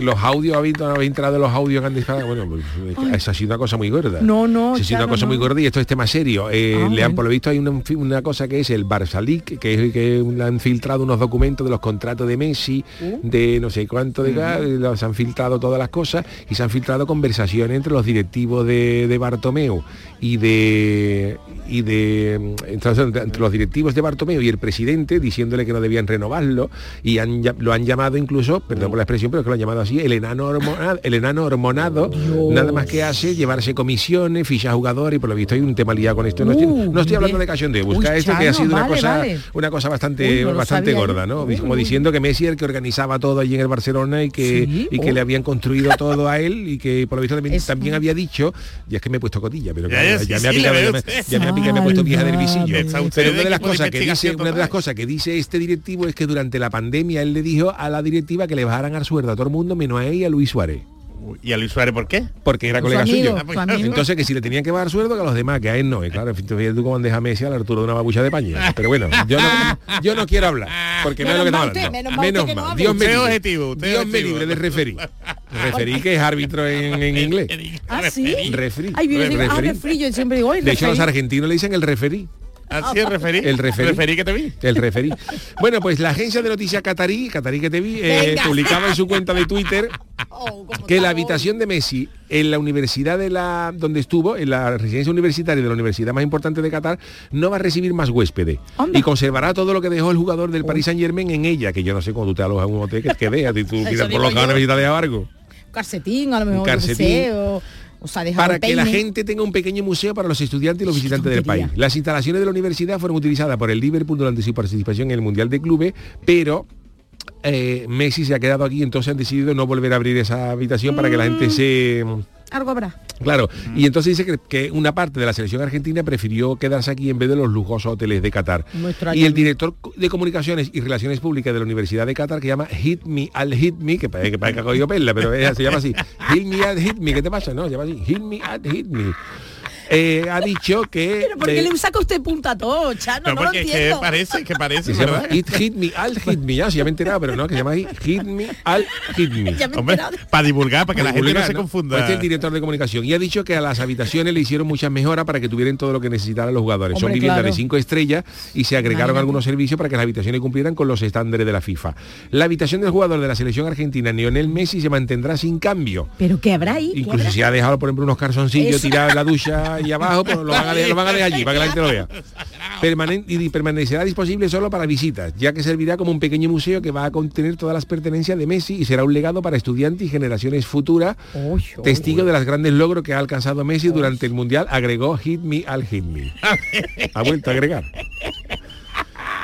los audios, habéis, habéis entrado en los audios que han disparado. Bueno, pues, esa ha sido una cosa muy gorda. No, no, Esa ha sido una cosa muy gorda y esto es tema serio. Eh, Ah, le han, por lo visto, hay una, una cosa que es el Barça que es que han filtrado unos documentos de los contratos de Messi, Uh. de no sé cuánto de gas, los han filtrado todas las cosas y se han filtrado conversaciones entre los directivos de, de Bartomeu y de y de entonces, entre, los directivos de Bartomeu y el presidente diciéndole que no debían renovarlo y han, lo han llamado incluso, perdón por la expresión, pero que lo han llamado así, el enano hormonado, el enano hormonado, nada más que hace llevarse comisiones, fichar jugadores y por lo visto hay un tema liado con esto. No estoy, Uh, no estoy hablando de cachondeo, Uy, busca esto que ha sido una cosa vale. una cosa bastante Uy, no lo bastante gorda. ¿no? Uy, Como diciendo que Messi es el que organizaba todo allí en el Barcelona y que, Sí, y que oh. le habían construido todo a él y que por lo visto también, también había dicho, y es que me he puesto cotilla, pero Ya, claro, ya, ya, sí, me ha sí, ya me, usted. ya me ha picado, me he puesto vieja del visillo. Pero una de de las equipo de cosas que dice, investigación una de las total. cosas que dice este directivo es que durante la pandemia él le dijo a la directiva que le bajaran al sueldo a todo el mundo menos a él y a Luis Suárez. ¿Y a Luis Suárez por qué? Porque era Su colega amigo, suyo. su pues, amigo. Entonces que si le tenían que bajar sueldo que a los demás, que a él no. Y claro, en fin, tú cómo deja a Messi a la altura de una babucha de paña. Pero bueno, yo no, yo no quiero hablar, porque no es lo que Menos estamos mal hablando. menos mal no. Dios me libre. objetivo, Dios me libre de referí. Referí que es árbitro en, en inglés. ¿Ah, sí? Referí. Ay, yo ah, Referí. referí, yo siempre digo, "Ay, De hecho, los referí". argentinos le dicen el referí. Así es referí. El referí. Referí que te vi. El referí. Bueno, pues la agencia de noticias Qatarí, Qatarí que te vi, eh, publicaba en su cuenta de Twitter Oh, que la habitación de Messi en la universidad de la donde estuvo, en la residencia universitaria de la universidad más importante de Qatar, no va a recibir más huéspedes y conservará todo lo que dejó el jugador del Paris Saint Germain en ella, que yo no sé cuando tú te alojas en un hotel que, que veas, y tú por lo que necesitas de algo. Un calcetín, a lo mejor, Un yo qué calcetín. sé, o, o sea, dejar para que la gente tenga un pequeño museo para los estudiantes y los visitantes del país. Las instalaciones de la universidad fueron utilizadas por el Liverpool durante su participación en el Mundial de Clubes, pero eh, Messi se ha quedado aquí, entonces han decidido no volver a abrir esa habitación para que la gente se algo habrá. Claro, y entonces dice que, que una parte de la selección argentina prefirió quedarse aquí en vez de los lujosos hoteles de Qatar. Y el director de comunicaciones y relaciones públicas de la Universidad de Qatar, que llama Hit Me Al Hit Me, que parece que parece que ha cogido perla, pero ella se llama así. Hit Me Al Hit Me, ¿qué te pasa? No, se llama así. Hit Me Al Hit Me. Eh, ha dicho que... Pero ¿por qué le- le saca usted punta a todo, Chano? No, No, lo porque es que entiendo. parece, que parece, que se llama ¿verdad? Hit, Me Al Hit Me, ya, sí, ya me he enterado, pero no, que se llama ahí Hit Me Al Hit Me. Ya me he Hombre, enterado. para divulgar, para que la gente no se confunda. Pues este es el director de comunicación y ha dicho que a las habitaciones le hicieron muchas mejoras para que tuvieran todo lo que necesitaran los jugadores. Son viviendas claro. de cinco estrellas y se agregaron Imagínate. algunos servicios para que las habitaciones cumplieran con los estándares de la FIFA. La habitación del jugador de la selección argentina, Lionel Messi, se mantendrá sin cambio. Pero ¿qué habrá ahí? ¿Qué Incluso habrá? si ha dejado, por ejemplo, unos calzoncillos tirados en la ducha y abajo, pues lo van a dejar, lo van a dejar allí para que la gente lo vea. Permanen- y permanecerá disponible solo para visitas, ya que servirá como un pequeño museo que va a contener todas las pertenencias de Messi y será un legado para estudiantes y generaciones futuras, testigo de los grandes logros que ha alcanzado Messi durante el Mundial, agregó Hit Me al Hit Me. ha vuelto a agregar.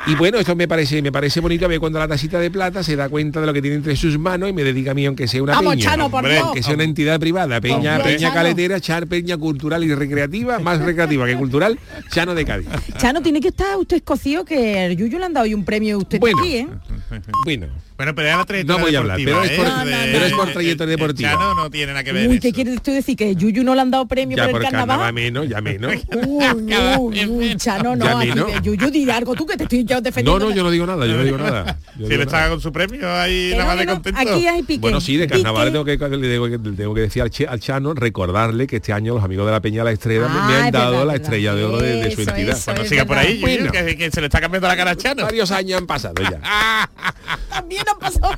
Y bueno, esto me parece, me parece bonito a ver cuando la tacita de plata se da cuenta de lo que tiene entre sus manos y me dedica a mí aunque sea una Vamos, peña. Chano, Hombre, Dios. Que sea una entidad privada, peña, Dios, peña Chano. caletera, char, peña cultural y recreativa, más recreativa que cultural, Chano de Cádiz. Chano, tiene que estar usted escocido que el Yuyu le han dado hoy un premio y usted Bueno. aquí, ¿eh? Bueno, Bueno, pero era la trayectoria No voy a hablar, deportiva, pero es por- ¿eh? No, no, De- pero es por trayectoria deportiva. Chano no tiene nada que ver Uy, eso. ¿qué quiere usted decir? ¿Que Yuyu no le han dado premio ya por por el carnaval carnaval? menos, ya menos. Uy, uy, uy, Chano, no, Ya aquí, menos. Yuyu, di algo tú que te estoy yo No, defendiendo. no, yo no digo nada, yo no digo nada. Yo Si le estaba con su premio ahí nada no, más de no, contento. Aquí hay pique. Bueno, sí, de carnaval tengo que, tengo que, le tengo que decir al, Che- al Chano, recordarle que este año los amigos de la Peña La Estrella me- Ah, me han es dado verdad, la estrella de oro de, de su Eso, entidad. es siga por ahí, Yuyu, Bueno. que, que se le está cambiando la cara a Chano. Varios años han pasado ya. También han pasado.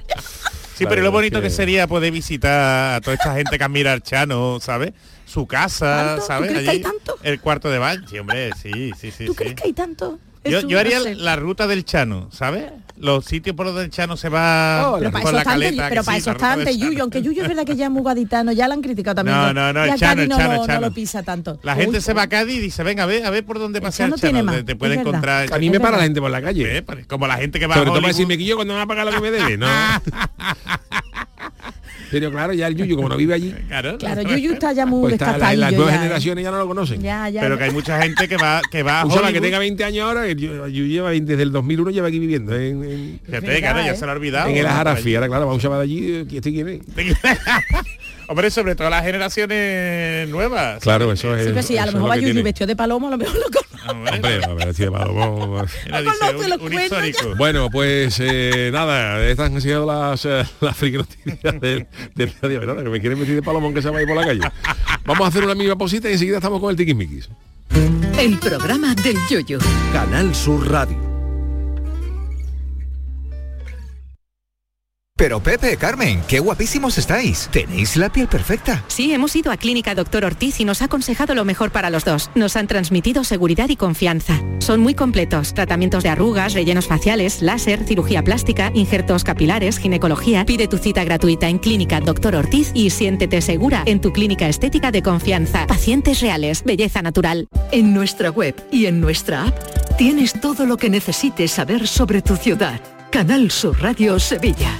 Sí, pero lo bonito que- que... sería poder visitar a toda esta gente que admira al Chano, ¿sabes? Su casa, ¿Tanto? ¿Tú ¿sabes? crees que hay tanto? El cuarto de baño. Sí, hombre, sí, sí, sí. ¿Tú sí. crees que hay tanto? Yo, haría No sé. la ruta del Chano, ¿sabes? Los sitios por donde el Chano se va Oh, Pero la- para eso la caleta. pero que para sí, eso la está antes Chano. Yuyu, aunque Yuyu es verdad que ya es muy gaditano, ya lo han criticado también. No, no, no, Ya el Chano, el no, Chano, lo, el no Chano. lo pisa tanto. La gente Uy, se va a Cádiz y dice, venga, a ver, a ver por dónde pasea el Chano Chano. tiene más, Te, puede encontrar. A mí me para la gente por la calle. Eh, Como la gente que va Sobre a todo para decirme que yo cuando me va a pagar lo que me debe, ¿no? Pero claro, ya el Yuyu, como no vive allí, Claro, Claro, Yuyu está ya muy pues está, la- descastadillo las nuevas ya, ¿eh? generaciones ya no lo conocen. Ya, ya. Pero que hay mucha gente que va, que va a Un chaval que tenga 20 años ahora, el Yuyu lleva 20 desde el 2001 lleva aquí viviendo en, en, Fíjate, claro, ya se lo ha olvidado. en el. Ajarafi. Ahora, claro, va un chaval allí, eh, ¿este quién es? Hombre, sobre todo las generaciones nuevas. Claro, eso es. Sí, pero sí, a lo mejor va Yuyu vestido de palomo, a lo mejor lo conoce. Hombre, a ver, ya. histórico. Bueno, pues eh, nada, estas han sido las, eh, las friki noticias del, del día de que me quieren meter de palomón que se va a ir por la calle. Vamos a hacer una mínima pausita y enseguida estamos con el tiquismiquis. El programa del yoyo. Canal Sur Radio. Pero Pepe, Carmen, qué guapísimos estáis. Tenéis la piel perfecta. Sí, hemos ido a Clínica Doctor Ortiz y nos ha aconsejado lo mejor para los dos. Nos han transmitido seguridad y confianza. Son muy completos. Tratamientos de arrugas, rellenos faciales, láser, cirugía plástica, injertos capilares, ginecología. Pide tu cita gratuita en Clínica Doctor Ortiz y siéntete segura en tu clínica estética de confianza. Pacientes reales, belleza natural. En nuestra web y en nuestra app tienes todo lo que necesites saber sobre tu ciudad. Canal Sur Radio Sevilla.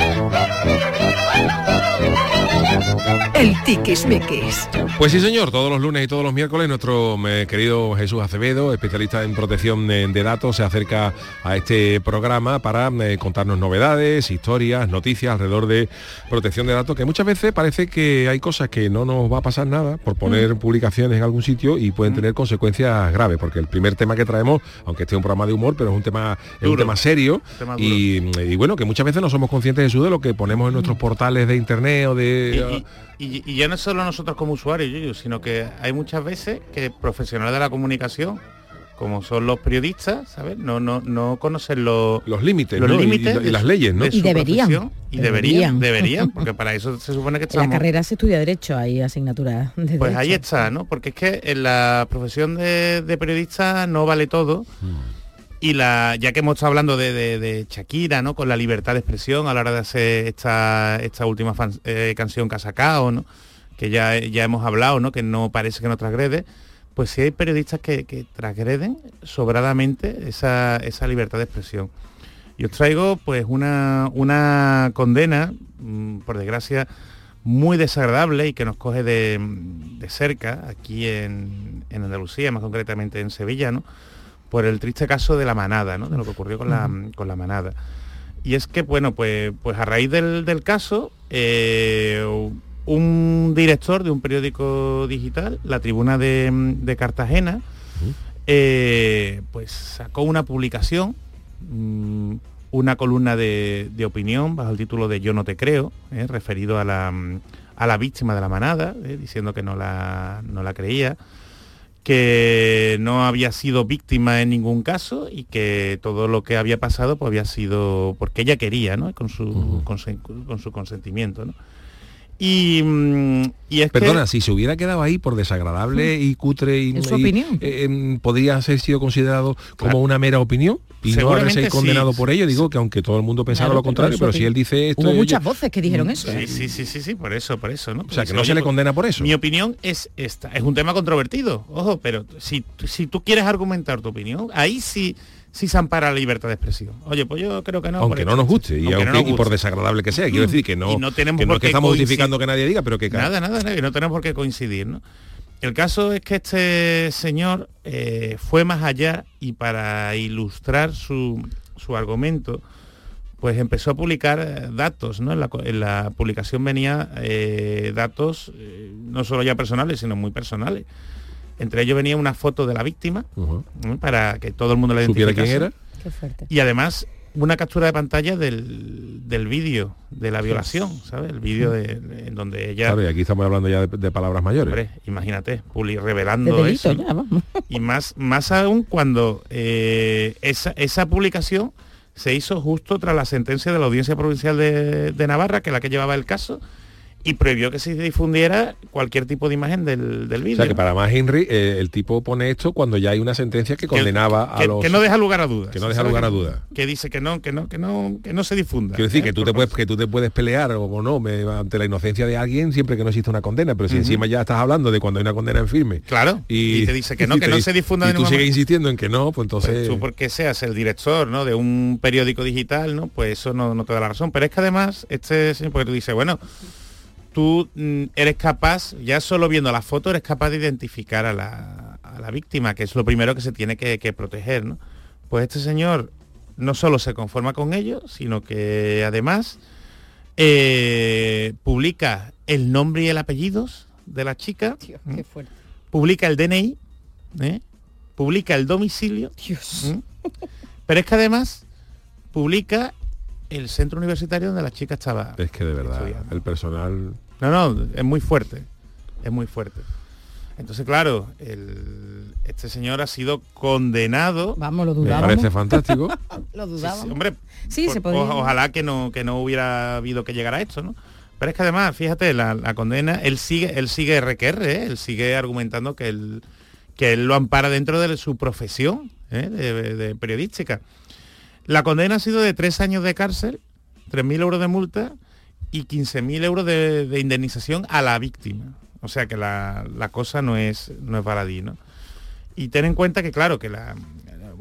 El tiquismiquis. Pues sí, señor, todos los lunes y todos los miércoles nuestro eh, querido Jesús Acevedo, especialista en protección de, de datos, se acerca a este programa para eh, contarnos novedades, historias, noticias alrededor de protección de datos, que muchas veces parece que hay cosas que no nos va a pasar nada por poner publicaciones en algún sitio y pueden tener consecuencias graves, porque el primer tema que traemos, aunque esté un programa de humor, pero es un tema, es un tema serio Tema y, y bueno, que muchas veces no somos conscientes de lo que ponemos en nuestros portales de internet o de... Y, y- y ya no solo nosotros como usuarios, Yuyu, sino que hay muchas veces que profesionales de la comunicación como son los periodistas, ¿sabes? No, no, no conocen los, los límites, los límites y, las leyes, ¿no? de Y deberían. Y Deberían. deberían, porque para eso se supone que En la estamos. carrera se estudia Derecho, hay asignatura de Pues ahí está, ¿no? Porque es que en la profesión de, de periodista no vale todo. Y ya que hemos estado hablando de, de- Shakira, ¿no? Con la libertad de expresión a la hora de hacer esta, esta última eh, canción que ha sacado, ¿no? Que ya, ya hemos hablado, ¿no? Que no parece que no transgrede. Pues sí hay periodistas que, que transgreden sobradamente esa, esa libertad de expresión. Y os traigo pues una, una condena, mm, por desgracia, muy desagradable y que nos coge de, de cerca aquí en, en Andalucía, más concretamente en Sevilla. Por el triste caso de la manada, ¿no? de lo que ocurrió con la, con la manada. Y es que, bueno, pues, pues a raíz del, del caso, eh, un director de un periódico digital, La Tribuna de, de Cartagena, eh, pues sacó una publicación, mm, una columna de, de opinión bajo el título de Yo no te creo, eh, referido a la, a la víctima de la manada, diciendo que no la, no la creía, que no había sido víctima en ningún caso y que todo lo que había pasado pues había sido porque ella quería, ¿no? Con su, con su, con su consentimiento, ¿no? Y, mm, y es que- Perdona, si se hubiera quedado ahí por desagradable y cutre y, su y, opinión. eh, em, podría ser sido considerado como una mera opinión y no Seguramente haberse sí. condenado por ello. Digo que aunque todo el mundo pensaba Claro, lo contrario, pero si él dice esto, Hubo muchas voces que dijeron eso. Sí, sí, sí, sí, sí, por eso, por eso, ¿no? o sea, que no se "Oye, le condena por eso. Mi opinión es esta. Es un tema controvertido, ojo, pero si, si tú quieres argumentar tu opinión, ahí sí, sí se ampara la libertad de expresión. Oye, pues yo creo que no. aunque no nos guste y, aunque no aunque- nos y por desagradable que sea. Quiero decir que no, Y no tenemos que, no por es que estamos coincidir. justificando que nadie diga, pero que Nada, nada, nada, y no tenemos por qué coincidir, ¿no? El caso es que este señor eh, fue más allá y para ilustrar su, su argumento, pues empezó a publicar eh, datos, ¿no? En la, co- en la publicación venía eh, datos eh, no solo ya personales, sino muy personales. Entre ellos venía una foto de la víctima, para que todo el mundo la ¿Supiera quién era? Qué fuerte. Y además una captura de pantalla del, del vídeo de la violación, ¿sabes? El vídeo de, de- en donde ella, Claro, y aquí estamos hablando ya de, de palabras mayores. hombre, imagínate, puli- De revelando delito, eso. ya. Y más, más aún cuando eh, esa, esa publicación se hizo justo tras la sentencia de la Audiencia Provincial de, de Navarra, que es la que llevaba el caso, y prohibió que se difundiera cualquier tipo de imagen del, del O vídeo. sea, que para más Henry, eh, el tipo pone esto cuando ya hay una sentencia que condenaba que, a los... que no deja lugar a dudas. que no deja lugar a dudas. Que dice que no, que no, que no, que no se difunda. Quiero decir ¿eh? que tú, te puedes, que tú te puedes pelear o, o no me- ante la inocencia de alguien siempre que no exista una condena, pero si encima ya estás hablando de cuando hay una condena en firme Claro, y te dice que no, que no se difunda y de tú sigues manera. insistiendo en que no, pues Pues entonces tú porque seas el director ¿no? de un periódico digital, ¿no? Pues eso no, no te da la razón. Pero es que además, este señor, porque tú dices, bueno, tú mm, eres capaz, ya solo viendo la foto, eres capaz de identificar a la, a la víctima, que es lo primero que se tiene que, que proteger, ¿no? Pues este señor no solo se conforma con ello, sino que además eh, publica el nombre y el apellido de la chica, ¿m? Qué fuerte. publica el DNI, ¿eh? publica el domicilio, Dios. pero es que además publica el centro universitario donde la chica estaba. es que de verdad estudiando. el personal No, no, es muy fuerte, es muy fuerte. Entonces, claro, el- este señor ha sido condenado. Vamos, lo me dudábamos. parece fantástico. Lo Sí, dudábamos. sí, hombre, Sí, por- se podía. o- ojalá que no, que no hubiera habido que llegar a esto, ¿no? Pero es que además, fíjate, la, la condena, él sigue, él sigue RQR, ¿eh? él sigue argumentando que él, que él lo ampara dentro de su profesión ¿eh? de, de periodística. La condena ha sido de tres años de cárcel, 3.000 euros de multa y 15.000 euros de, de indemnización a la víctima. O sea que la, la cosa no es, no es baladí, ¿no? Y ten en cuenta que, claro, que la,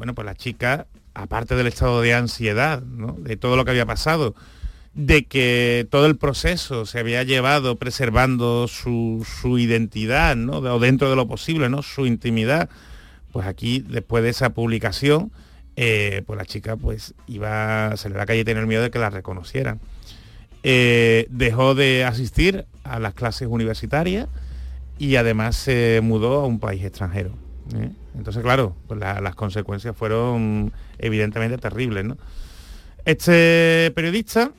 bueno, pues la chica, aparte del estado de ansiedad, ¿no? de todo lo que había pasado, de que todo el proceso se había llevado preservando su, su identidad, ¿no? o dentro de lo posible, ¿no? Su intimidad, pues aquí, después de esa publicación, eh, pues la chica pues iba a salir a la calle y tener miedo de que la reconocieran. Eh, dejó de asistir a las clases universitarias y además se mudó a un país extranjero. ¿eh? Entonces, claro, pues la- las consecuencias fueron evidentemente terribles. Este periodista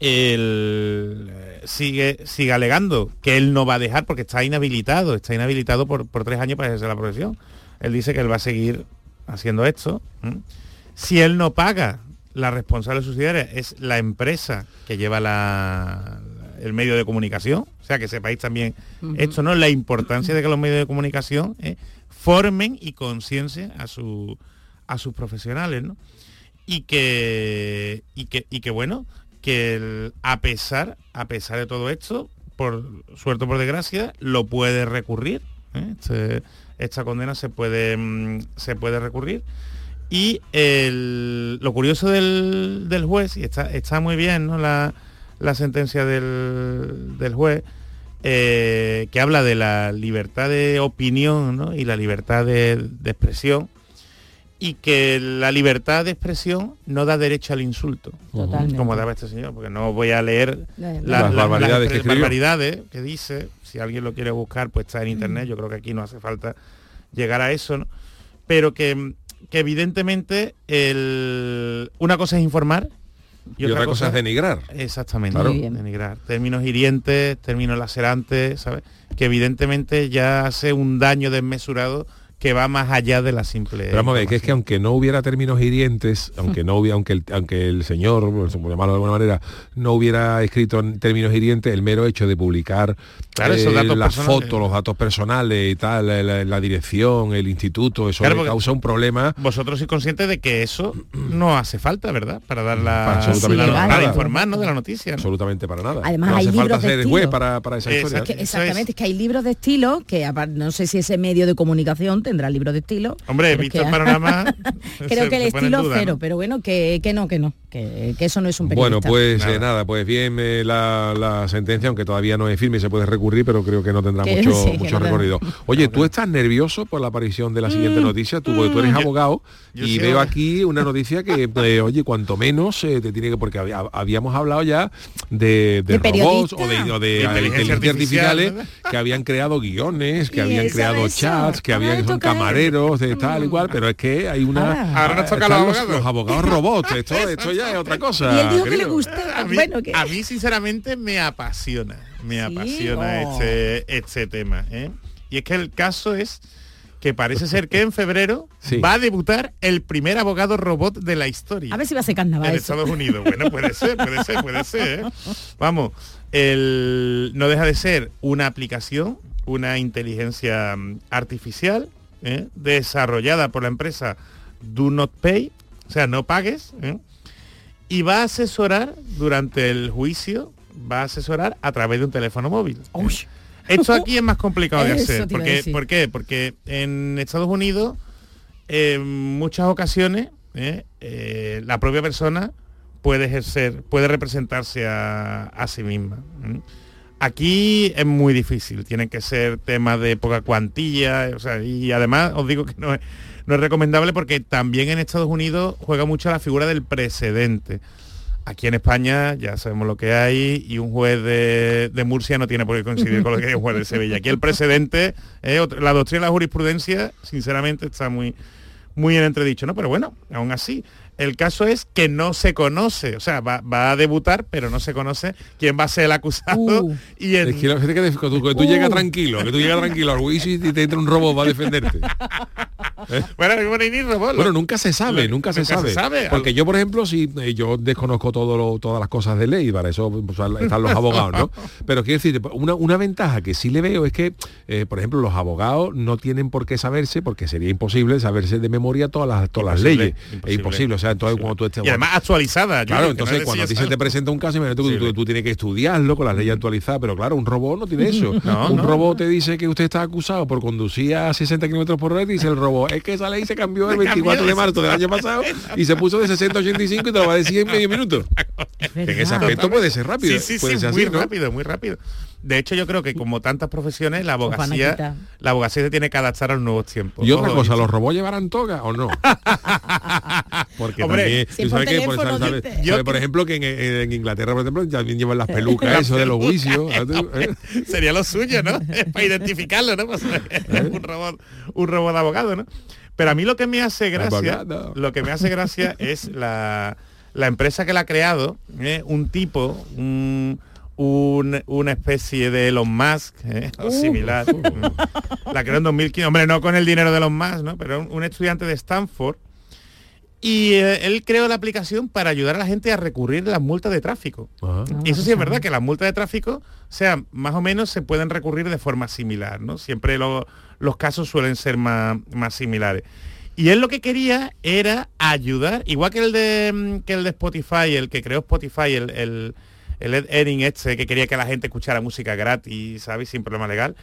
eh, sigue, sigue alegando que él no va a dejar porque está inhabilitado, está inhabilitado por, por tres años para ejercer la profesión. Él dice que él va a seguir haciendo esto. ¿m? Si él no paga, la responsable subsidiaria es la empresa que lleva la- el medio de comunicación. O sea, que sepáis también esto, ¿no? La importancia de que los medios de comunicación eh, formen y conciencien a, su, a sus profesionales, ¿no? Y que, y que, y que bueno, que el- a pesar, a pesar de todo esto, por suerte o por desgracia, lo puede recurrir. ¿eh? Este- esta condena se puede, mm, se puede recurrir. Y el- lo curioso del, del juez, y está, está muy bien ¿no? la, la sentencia del, del juez, eh, que habla de la libertad de opinión ¿no? y la libertad de, de expresión, y que la libertad de expresión no da derecho al insulto, Totalmente. como daba este señor, porque no voy a leer La- la- Las la- barbaridades las que escribió. barbaridades que dice, si alguien lo quiere buscar, pues está en internet, yo creo que aquí no hace falta llegar a eso, ¿no? pero que, que evidentemente el- una cosa es informar Y otra cosa es denigrar. Exactamente, Claro. Denigrar. Términos hirientes, términos lacerantes, ¿sabes? Que evidentemente ya hace un daño desmesurado que va más allá de la simple. Pero vamos a ver, que es que aunque no hubiera términos hirientes, aunque no hubiera, aunque el, aunque el señor, por llamarlo de alguna manera, no hubiera escrito en términos hirientes, el mero hecho de publicar Claro, eh, datos las fotos, los datos personales y tal, la, la- la dirección, el instituto, eso Claro, causa un problema. Vosotros sois conscientes de que eso no hace falta, ¿verdad? Para dar la, Absolutamente la- para para nada. informar ¿no? de la noticia. ¿no? Absolutamente para nada. Además, no hay hace falta libros de ser estilo. para, para esa historia. Que exactamente, es que hay libros de estilo, que no sé si ese medio de comunicación tendrá libros de estilo. Hombre, pero visto que- el panorama, Creo se- que el estilo cero, pero bueno, que, que no, que no, que, que eso no es un periodista. Bueno, pues nada. nada, pues bien eh, la, la sentencia, aunque todavía no es firme y se puede recurrir, pero creo que no tendrá Que mucho, sí, mucho no recorrido. Oye, ¿tú estás nervioso por la aparición de la siguiente Mm, noticia? Tú, porque tú eres mm. abogado yo y sí, veo aquí una noticia que, eh, oye, cuanto menos eh, te tiene que... Porque había- habíamos hablado ya de, de De robots o de, o de inteligencia inteligencia artificial, artificiales ¿verdad? que habían creado guiones, que habían creado eso. chats, que Ahora habían son camareros, de tal y cual, pero es que hay una... Ahora. Ahora nos toca los abogados robots, esto, esto ya es otra cosa. Y él dijo que le gusta. A mí, bueno, que a mí, sinceramente me apasiona, me apasiona Oh. este, este tema. ¿eh? Y es que el caso es que parece ser que en febrero Sí. va a debutar el primer abogado robot de la historia. a ver si va a ser carnaval en eso. Estados Unidos. Bueno, puede ser, puede ser, puede ser. ¿eh? Vamos, el, no deja de ser una aplicación, una inteligencia mm, artificial ¿eh? desarrollada por la empresa Do Not Pay, o sea, no pagues, ¿eh? Y va a asesorar durante el juicio, va a asesorar a través de un teléfono móvil. Uy. Esto aquí es más complicado de hacer. Porque. ¿Por qué? Porque en Estados Unidos, en muchas ocasiones, ¿eh? Eh, la propia persona puede ejercer, puede representarse a, a sí misma. ¿eh? Aquí es muy difícil, tienen que ser temas de poca cuantía, o sea, y además os digo que no es, no es recomendable porque también en Estados Unidos juega mucho la figura del precedente. Aquí en España ya sabemos lo que hay y un juez de, de Murcia no tiene por qué coincidir con lo que hay un juez de Sevilla. Aquí el precedente, la doctrina de la jurisprudencia, sinceramente, está muy, muy en entredicho, ¿no? Pero bueno, aún así, el caso es que no se conoce, o sea, va, va a debutar, pero no se conoce quién va a ser el acusado. Uh. y en- Es que, fíjate que, que tú, que tú Uh. llegas tranquilo, que tú llegas tranquilo al juicio y te entra un robot va a defenderte. bueno, bueno, ni robot, Bueno, nunca se sabe, lo- nunca se nunca sabe. se sabe. Porque yo, por ejemplo, si eh, yo desconozco todo lo- todas las cosas de ley, para eso pues, están los abogados, ¿no? Pero quiero decir, una, una ventaja que sí le veo es que, eh, por ejemplo, los abogados no tienen por qué saberse, porque sería imposible saberse de memoria todas las, todas las Imposible, leyes. imposible. Es imposible. O sea, entonces cuando tú estés y además actualizada. Claro, entonces es cuando a ti se te presenta un caso, imagínate que tú, tú- tú tienes que estudiarlo con las leyes actualizadas, pero claro, un robot no tiene eso. No, un no. robot te dice que usted está acusado por conducir a 60 kilómetros por hora y dice el robot, es que esa ley se cambió el 24 de marzo del año pasado y se puso de 60 a 85 y te lo va a decir en medio minuto. En ese aspecto puede ser rápido. Sí, sí, puede sí, ser muy así, ¿no? rápido, muy rápido. De hecho, yo creo que como tantas profesiones, la abogacía, la abogacía se tiene que adaptar a los nuevos tiempos. Y otra cosa, ¿los robots llevarán toga o no? Porque Hombre, también, si tú por que, Yo que- ejemplo, que en, en Inglaterra, por ejemplo, también llevan las pelucas, eso de los juicios. ¿eh? Sería lo suyo, ¿no? Para identificarlo, ¿no? Pues, un robot, un robot de abogado, ¿no? Pero a mí lo que me hace gracia, Abogado. lo que me hace gracia es la, la empresa que la ha creado, ¿eh? un tipo, un, un- una especie de Elon Musk ¿eh? o similar. la creó en 2015, hombre, no con el dinero de Elon Musk, ¿no? pero un, un estudiante de Stanford. Y eh, él creó la aplicación para ayudar a la gente a recurrir a las multas de tráfico. Y eso sí es verdad que las multas de tráfico, o sea, más o menos se pueden recurrir de forma similar, ¿no? Siempre lo- los casos suelen ser más, más similares. Y él lo que quería era ayudar, igual que el de, mm, que el de Spotify, el que creó Spotify, el, el, el Ed Erin este, que quería que la gente escuchara música gratis, ¿sabes? Sin problema legal.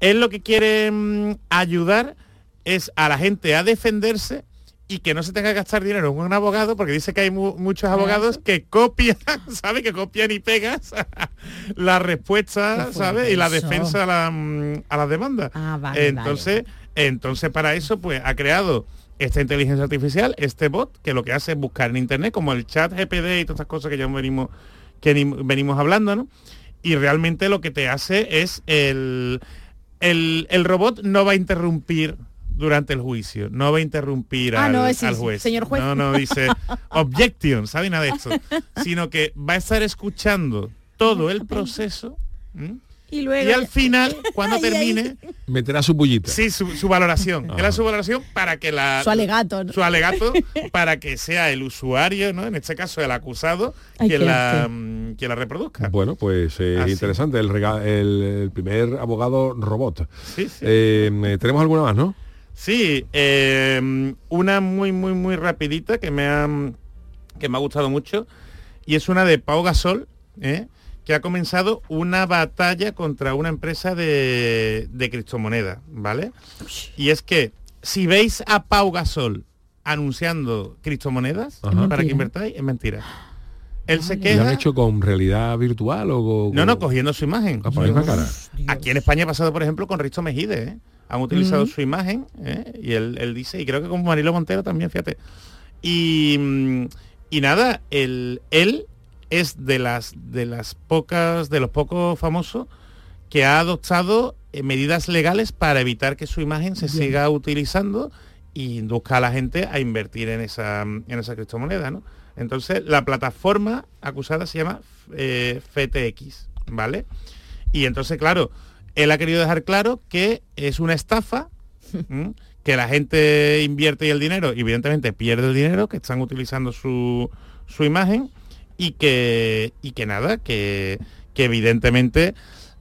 Él lo que quiere mm, ayudar es a la gente a defenderse y que no se tenga que gastar dinero en un abogado, porque dice que hay mu- muchos abogados que copian, ¿sabes? Que copian y pegas la respuesta, ¿sabes? Y la defensa a la, mm, a la demanda. Ah, vale, entonces, entonces para eso, pues ha creado esta inteligencia artificial, este bot, que lo que hace es buscar en internet, como el chat GPD y todas estas cosas que ya venimos, que ni- venimos hablando, ¿no? Y realmente lo que te hace es el, el, el robot no va a interrumpir durante el juicio, no va a interrumpir Ah, al, no, es- al juez. señor juez. No, no, dice objection, ¿sabe nada de esto? Sino que va a estar escuchando todo el proceso ¿m? Y luego... y al final, cuando termine, Meterá su bullita. Sí, su, su valoración. Era su valoración para que la... Su alegato, ¿no? Su alegato para que sea el usuario, ¿no? En este caso el acusado, Ay, quien la, mm, quien la reproduzca. Bueno, pues eh, Así. interesante, el, rega- el, el primer abogado robot. Sí, sí. Eh, tenemos alguna más, ¿no? Sí, eh, una muy, muy, muy rapidita que me ha, que me ha gustado mucho y es una de Pau Gasol, ¿eh? Que ha comenzado una batalla contra una empresa de, de criptomonedas, ¿vale? Y es que si veis a Pau Gasol anunciando criptomonedas Ajá. para que invertáis, es mentira. Él se ¿Lo han hecho con realidad virtual o con... No, no, cogiendo su imagen. Ah, cara. Aquí en España ha pasado, por ejemplo, con Risto Mejide. ¿eh? Han utilizado su imagen ¿eh? y él, él dice, y creo que con Marilo Montero también, fíjate. Y, mm, y nada, él, él es de las, de las pocas, de los pocos famosos que ha adoptado eh, medidas legales para evitar que su imagen se Bien. siga utilizando y induzca a la gente a invertir en esa, en esa criptomoneda, ¿no? Entonces, la plataforma acusada se llama eh, FTX, ¿vale? Y entonces, claro, él ha querido dejar claro que es una estafa, ¿m? que la gente invierte y el dinero, evidentemente pierde el dinero, que están utilizando su, su imagen, y que, y que nada, que, que evidentemente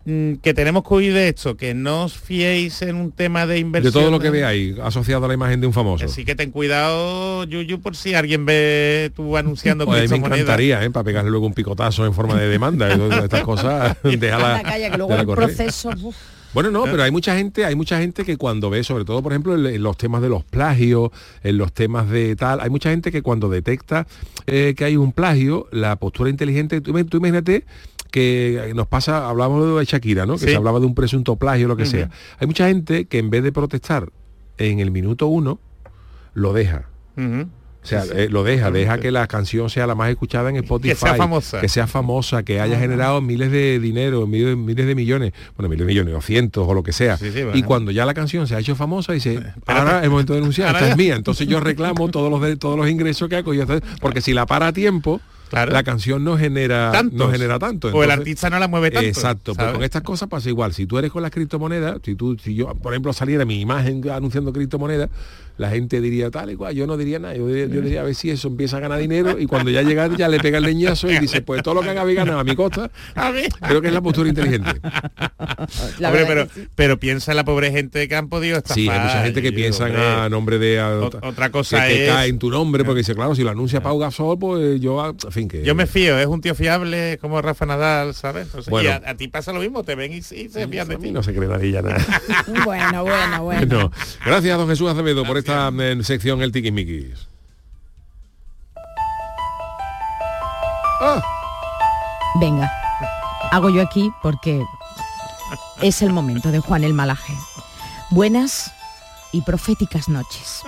mm, que tenemos que huir de esto, que no os fiéis en un tema de De inversión. todo lo que veáis asociado a la imagen de un famoso. Así que ten cuidado, Yuyu, por si alguien ve tú anunciando Pues a mí me encantaría, ¿eh? Para pegarle luego un picotazo en forma de demanda. ¿eh? Estas cosas, déjala, Anda, calla, que luego el correr. proceso... uf. Bueno, no, pero hay mucha gente, hay mucha gente que cuando ve, sobre todo, por ejemplo, en, en los temas de los plagios, en los temas de tal, hay mucha gente que cuando detecta eh, que hay un plagio, la postura inteligente, tú, tú imagínate que nos pasa, hablamos de Shakira, ¿no? Que se hablaba de un presunto plagio, lo que sea. Hay mucha gente que en vez de protestar en el minuto uno, lo deja. O sea, eh, lo deja, deja que la canción sea la más escuchada en Spotify. sea famosa. Que sea famosa, que haya generado miles de dinero, miles, miles de millones, bueno, miles de millones, o cientos, o lo que sea. Sí, Y cuando ya la canción se ha hecho famosa, dice, ahora es el momento de denunciar, esta es mía. Entonces yo reclamo todos los de- todos los ingresos que y entonces- porque si la para a tiempo, la canción no genera, Tantos. no genera tanto. O el artista no la mueve tanto. Exacto, pues ¿sabes? con estas cosas pasa igual. Si tú eres con las criptomonedas, si tú, si yo, por ejemplo, saliera mi imagen anunciando criptomonedas, la gente diría tal y cual, yo no diría nada, yo diría, yo diría a ver si eso empieza a ganar dinero y cuando ya llega ya le pega el leñazo y dice, pues todo lo que haga ganado a mi costa, creo que es la postura inteligente. La Hombre, pero, pero piensa en la pobre gente que han podido estafar. Sí, hay mucha gente que piensa a nombre de a- ot- otra cosa que, que es- cae en tu nombre, porque dice, claro, si lo anuncia Pau Gasol, pues yo, en fin, que Yo me fío, es un tío fiable como Rafa Nadal, ¿sabes? Entonces, Bueno. y a, a ti pasa lo mismo, te ven y, y se fían de ti. no se cree nadie ya nada. Bueno, bueno, bueno. Bueno, gracias don Jesús Acevedo por esta eh, sección El Tiquismiquis. Ah, Venga, hago yo aquí porque es el momento de Juan el Malaje. Buenas y proféticas noches.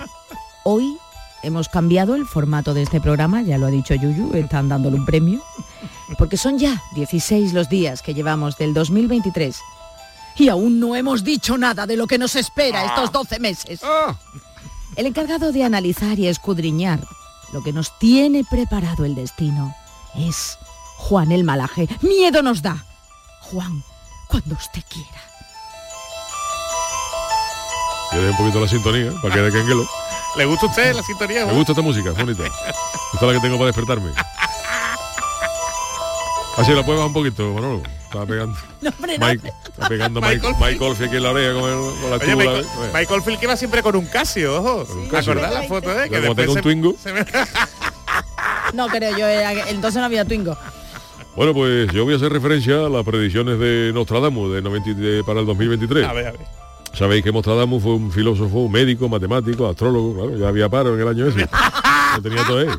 Hoy hemos cambiado el formato de este programa, ya lo ha dicho Yuyu, están dándole un premio, porque son ya 16 los días que llevamos del 2023 y aún no hemos dicho nada de lo que nos espera estos 12 meses. El encargado de analizar y escudriñar lo que nos tiene preparado el destino es Juan el malaje. Miedo nos da. Juan, cuando usted quiera. Deje un poquito la sintonía para que de Kenguelo. ¿Le gusta a usted la sintonía? Me gusta esta música, es bonita. Esta es la que tengo para despertarme. Así la puedes un poquito, Manolo. Estaba pegando. No, hombre, no. Mike, está pegando Mike, Michael Mike Olfi aquí en la oreja con, el- con la Oye. Michael, ¿eh? Michael Field que va siempre con un Casio, ojo. Casio. ¿Acordás la foto, eh? Que después un Twingo. se me- No creo yo, era- entonces no había Twingo. Bueno, pues yo voy a hacer referencia a las predicciones de Nostradamus de 90 de- para el 2023. A ver, a ver. Sabéis que Nostradamus fue un filósofo, un médico, matemático, astrólogo, claro, ya había paro en el año ese. Lo tenía todo él.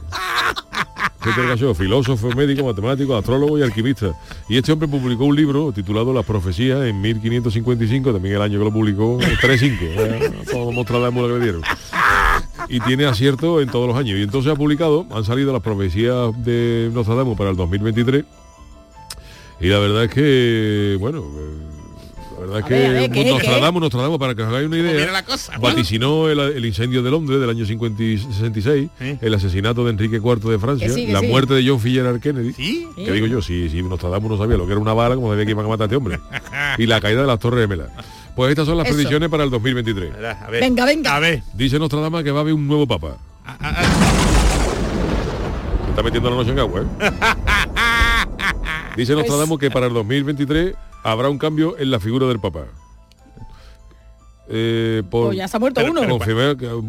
¿Qué te cayó? Filósofo, médico, matemático, astrólogo y alquimista. Y este hombre publicó un libro titulado Las profecías en 1555, también el año que lo publicó, 35. eh, Todo Nostradamus lo que le dieron. Y tiene acierto en todos los años. Y entonces ha publicado, han salido las profecías de Nostradamus para el 2023. Y la verdad es que, bueno, eh, la verdad es que ver, ver. Nostradamus, Nostradamus, para que os hagáis una idea, la cosa? vaticinó el, el incendio de Londres del año 50 y 66, Sí. el asesinato de Enrique IV de Francia, Que sí, que la sí. muerte de John Fitzgerald Kennedy. ¿Sí? Que digo yo, si, si Nostradamus no sabía lo que era una bala, como sabía que iban a matar a este hombre. y la caída de las Torres Gemelas. Pues estas son las Eso. predicciones para el 2023. Verá, A ver. Venga, venga. A ver. Dice Nostradamus que va a haber un nuevo papa. Ah, ah, ah. Se está metiendo la noche en agua, ¿eh? Dice Pues- Nostradamus que para el 2023 habrá un cambio en la figura del papa. Eh, por, Pues ya se ha muerto uno.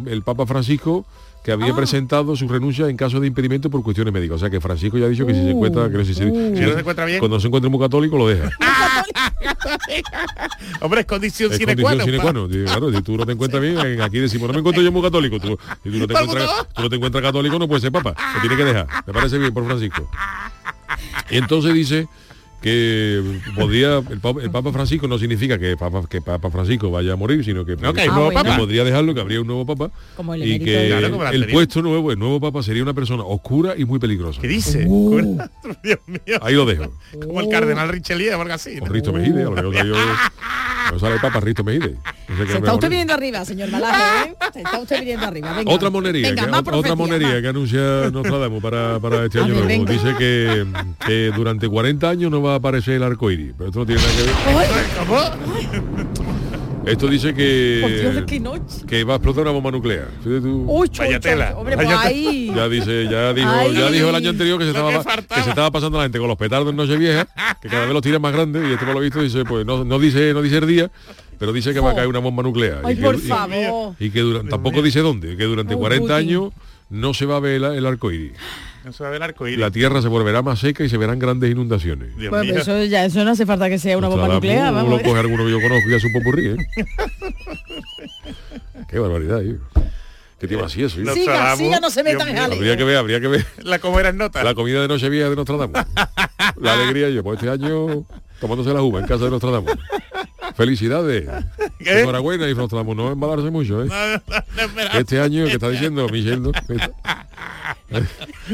el Papa Francisco que había Ah. presentado su renuncia en caso de impedimento por cuestiones médicas. O sea que Francisco ya ha dicho que si se encuentra, que no si, uh. si- Si no se encuentra bien. cuando se encuentre muy católico lo deja. Hombre, es condición Es sine qua non, Claro, si tú no te encuentras bien, en- aquí decimos, no me encuentro yo muy católico. Tú, si tú no, te Todo el encuentras, mundo. tú no te encuentras católico, no puedes ser papa. Te tiene que dejar. Me parece bien por Francisco. Y entonces dice que podría el papa, el Papa Francisco no significa que Papa, que Papa Francisco vaya a morir, sino que, No, que Ah, bueno. podría dejarlo, que habría un nuevo papa Como el y que de- Claro, como el puesto nuevo, el nuevo papa sería una persona oscura y muy peligrosa. ¿Qué dice? Uh. Dios mío. Ahí lo dejo. Como el cardenal Richelieu o algo así. O ¿no? Risto Mejide, a lo mejor salió- no sale el Papa Risto Mejide. No sé qué Se me está usted viniendo arriba, señor Malaje, ¿eh? Se está usted viniendo arriba. Venga. Otra monería, Venga, que, más otra monería más. que anuncia Nostradamus para, para este A año ver, nuevo. venga. Dice que, que durante 40 años no va a aparecer el arco iris. Pero esto no tiene nada que ver. Esto dice Dios, que, qué noche. que va a explotar una bomba nuclear. Fíjate tú. Uy, cho, Vaya cho, tela, Hombre, vaya pues ahí. Ya dice, ya dijo, Ay. ya dijo el año anterior que se, estaba, que se estaba pasando la gente con los petardos en Nochevieja, que cada vez los tiran más grandes y este por lo visto dice, pues no, no dice, no dice el día, pero dice que va a caer una bomba nuclear. Ay, y que, por y- favor. y que durante, tampoco dice dónde, que durante Oh, 40 Putin. años no se va a ver el, el arco iris. No se va a ver el arco iris. La tierra se volverá más seca y se verán grandes inundaciones. Dios Pues mío. eso ya eso no hace falta que sea una bomba Nostradamus nuclear, vamos. lo coge alguno que yo conozco y hace un popurrí, ¿eh? Qué barbaridad, hijo. ¿Qué tema así eso? No. Siga, Nostradamus, siga, no se metan en. Habría que ver, habría que ver La comer en nota. la comida de Nochevieja de Nostradamus. La alegría yo, pues este año tomándose la uva en casa de Nostradamus. Felicidades. ¿Qué? Enhorabuena y Nostradamus, no embalarse mucho, ¿eh? No, no, no, espera. Este año que está diciendo Michelle, ¿no?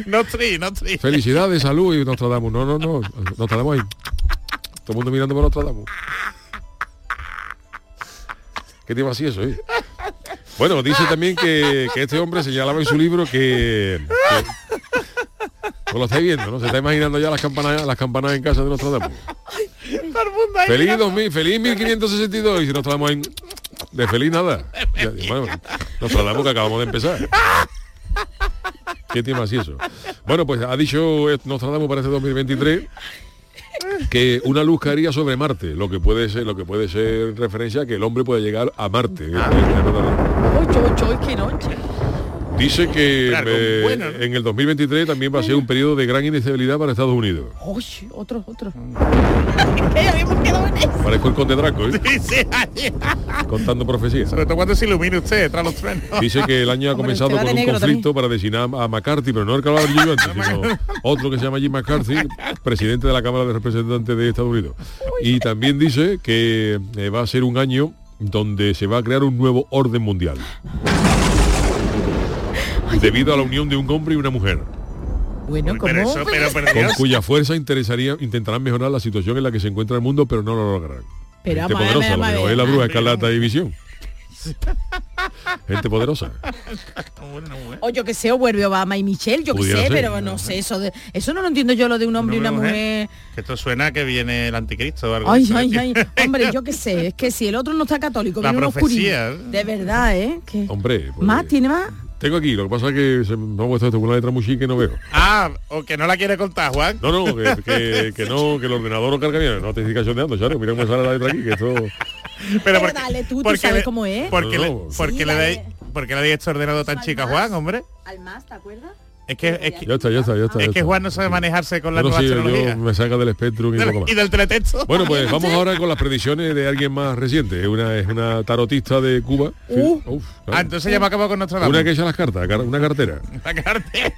No tri, no tri. Felicidades, salud y Nostradamus. No, no, no. Nostradamus ahí. Todo el mundo mirando por Nostradamus. ¿Qué tema así eso, eh? Bueno, dice también que, que este hombre señalaba en su libro que, que- pues lo estáis viendo, ¿no? Se está imaginando ya las campanas, las campanas en casa de Nostradamus. Feliz mirando. 2000, feliz 1562 y si Nostradamus en, de feliz nada. Ya, bueno, Nostradamus que acabamos de empezar. ¿Qué tema así eso? Bueno, pues ha dicho Nostradamus para este 2023 que una luz caería sobre Marte, lo que puede ser, lo que puede ser referencia a que el hombre puede llegar a Marte. Uy, cho, cho, qué noche. Dice que eh, bueno, ¿no? en el 2023 también va a ser un periodo de gran inestabilidad para Estados Unidos. Uy, otro, otro. ¿Qué? Habíamos quedado en eso. Parezco el conde Draco, ¿eh? Sí, sí, ahí. contando profecías. Sobre todo cuando se ilumine usted tras los trenes. Dice que el año ha comenzado con un conflicto para designar a McCarthy, pero no el que hablaba yo antes, sino otro que se llama Jim McCarthy, presidente de la Cámara de Representantes de Estados Unidos. Y también dice que eh, va a ser un año donde se va a crear un nuevo orden mundial. Debido a la unión de un hombre y una mujer, Bueno, ¿cómo? pero eso, pero, pero con cuya fuerza interesaría, intentarán mejorar la situación en la que se encuentra el mundo, pero no lo lograrán. Pero Gente vamos a ver, poderosa, vamos a lo que no ver. es la bruja escarlata y visión. Gente poderosa. O yo que sé, o vuelve Obama y Michelle, yo que sé, ser. pero no sé, eso de, eso no lo entiendo yo lo de un hombre y una mujer. Que esto suena que viene el anticristo o algo Ay, así. ay, ay. Hombre, yo qué sé, es que si el otro no está católico, La viene un. De verdad, ¿eh? Que- Hombre, pues, ¿Más? ¿Tiene más? Tengo aquí, lo que pasa es que se me ha puesto con una letra muy chica que no veo. Ah, o que no la quiere contar, Juan. No, no, que, que, que no, que el ordenador no carga bien. No te estoy cachondeando, Charo. Mira cómo sale la letra aquí, que esto... Pero dale tú, tú porque sabes le- cómo es. Porque No, le, porque Sí, le dais porque le dais este ordenador tan chica, Juan, hombre. Al más, ¿te acuerdas? Es que, es que, Ya está, ya está, ya está. es que. Juan no sabe manejarse con la Yo no nueva tecnología. yo me saca del Spectrum y del teletexto. Bueno, pues vamos ahora con las predicciones de alguien más reciente. Es una, es una tarotista de Cuba. Uh. Uf, Ah, entonces ya me acabo con nuestra Una que echa las cartas, car- una cartera. La cartera.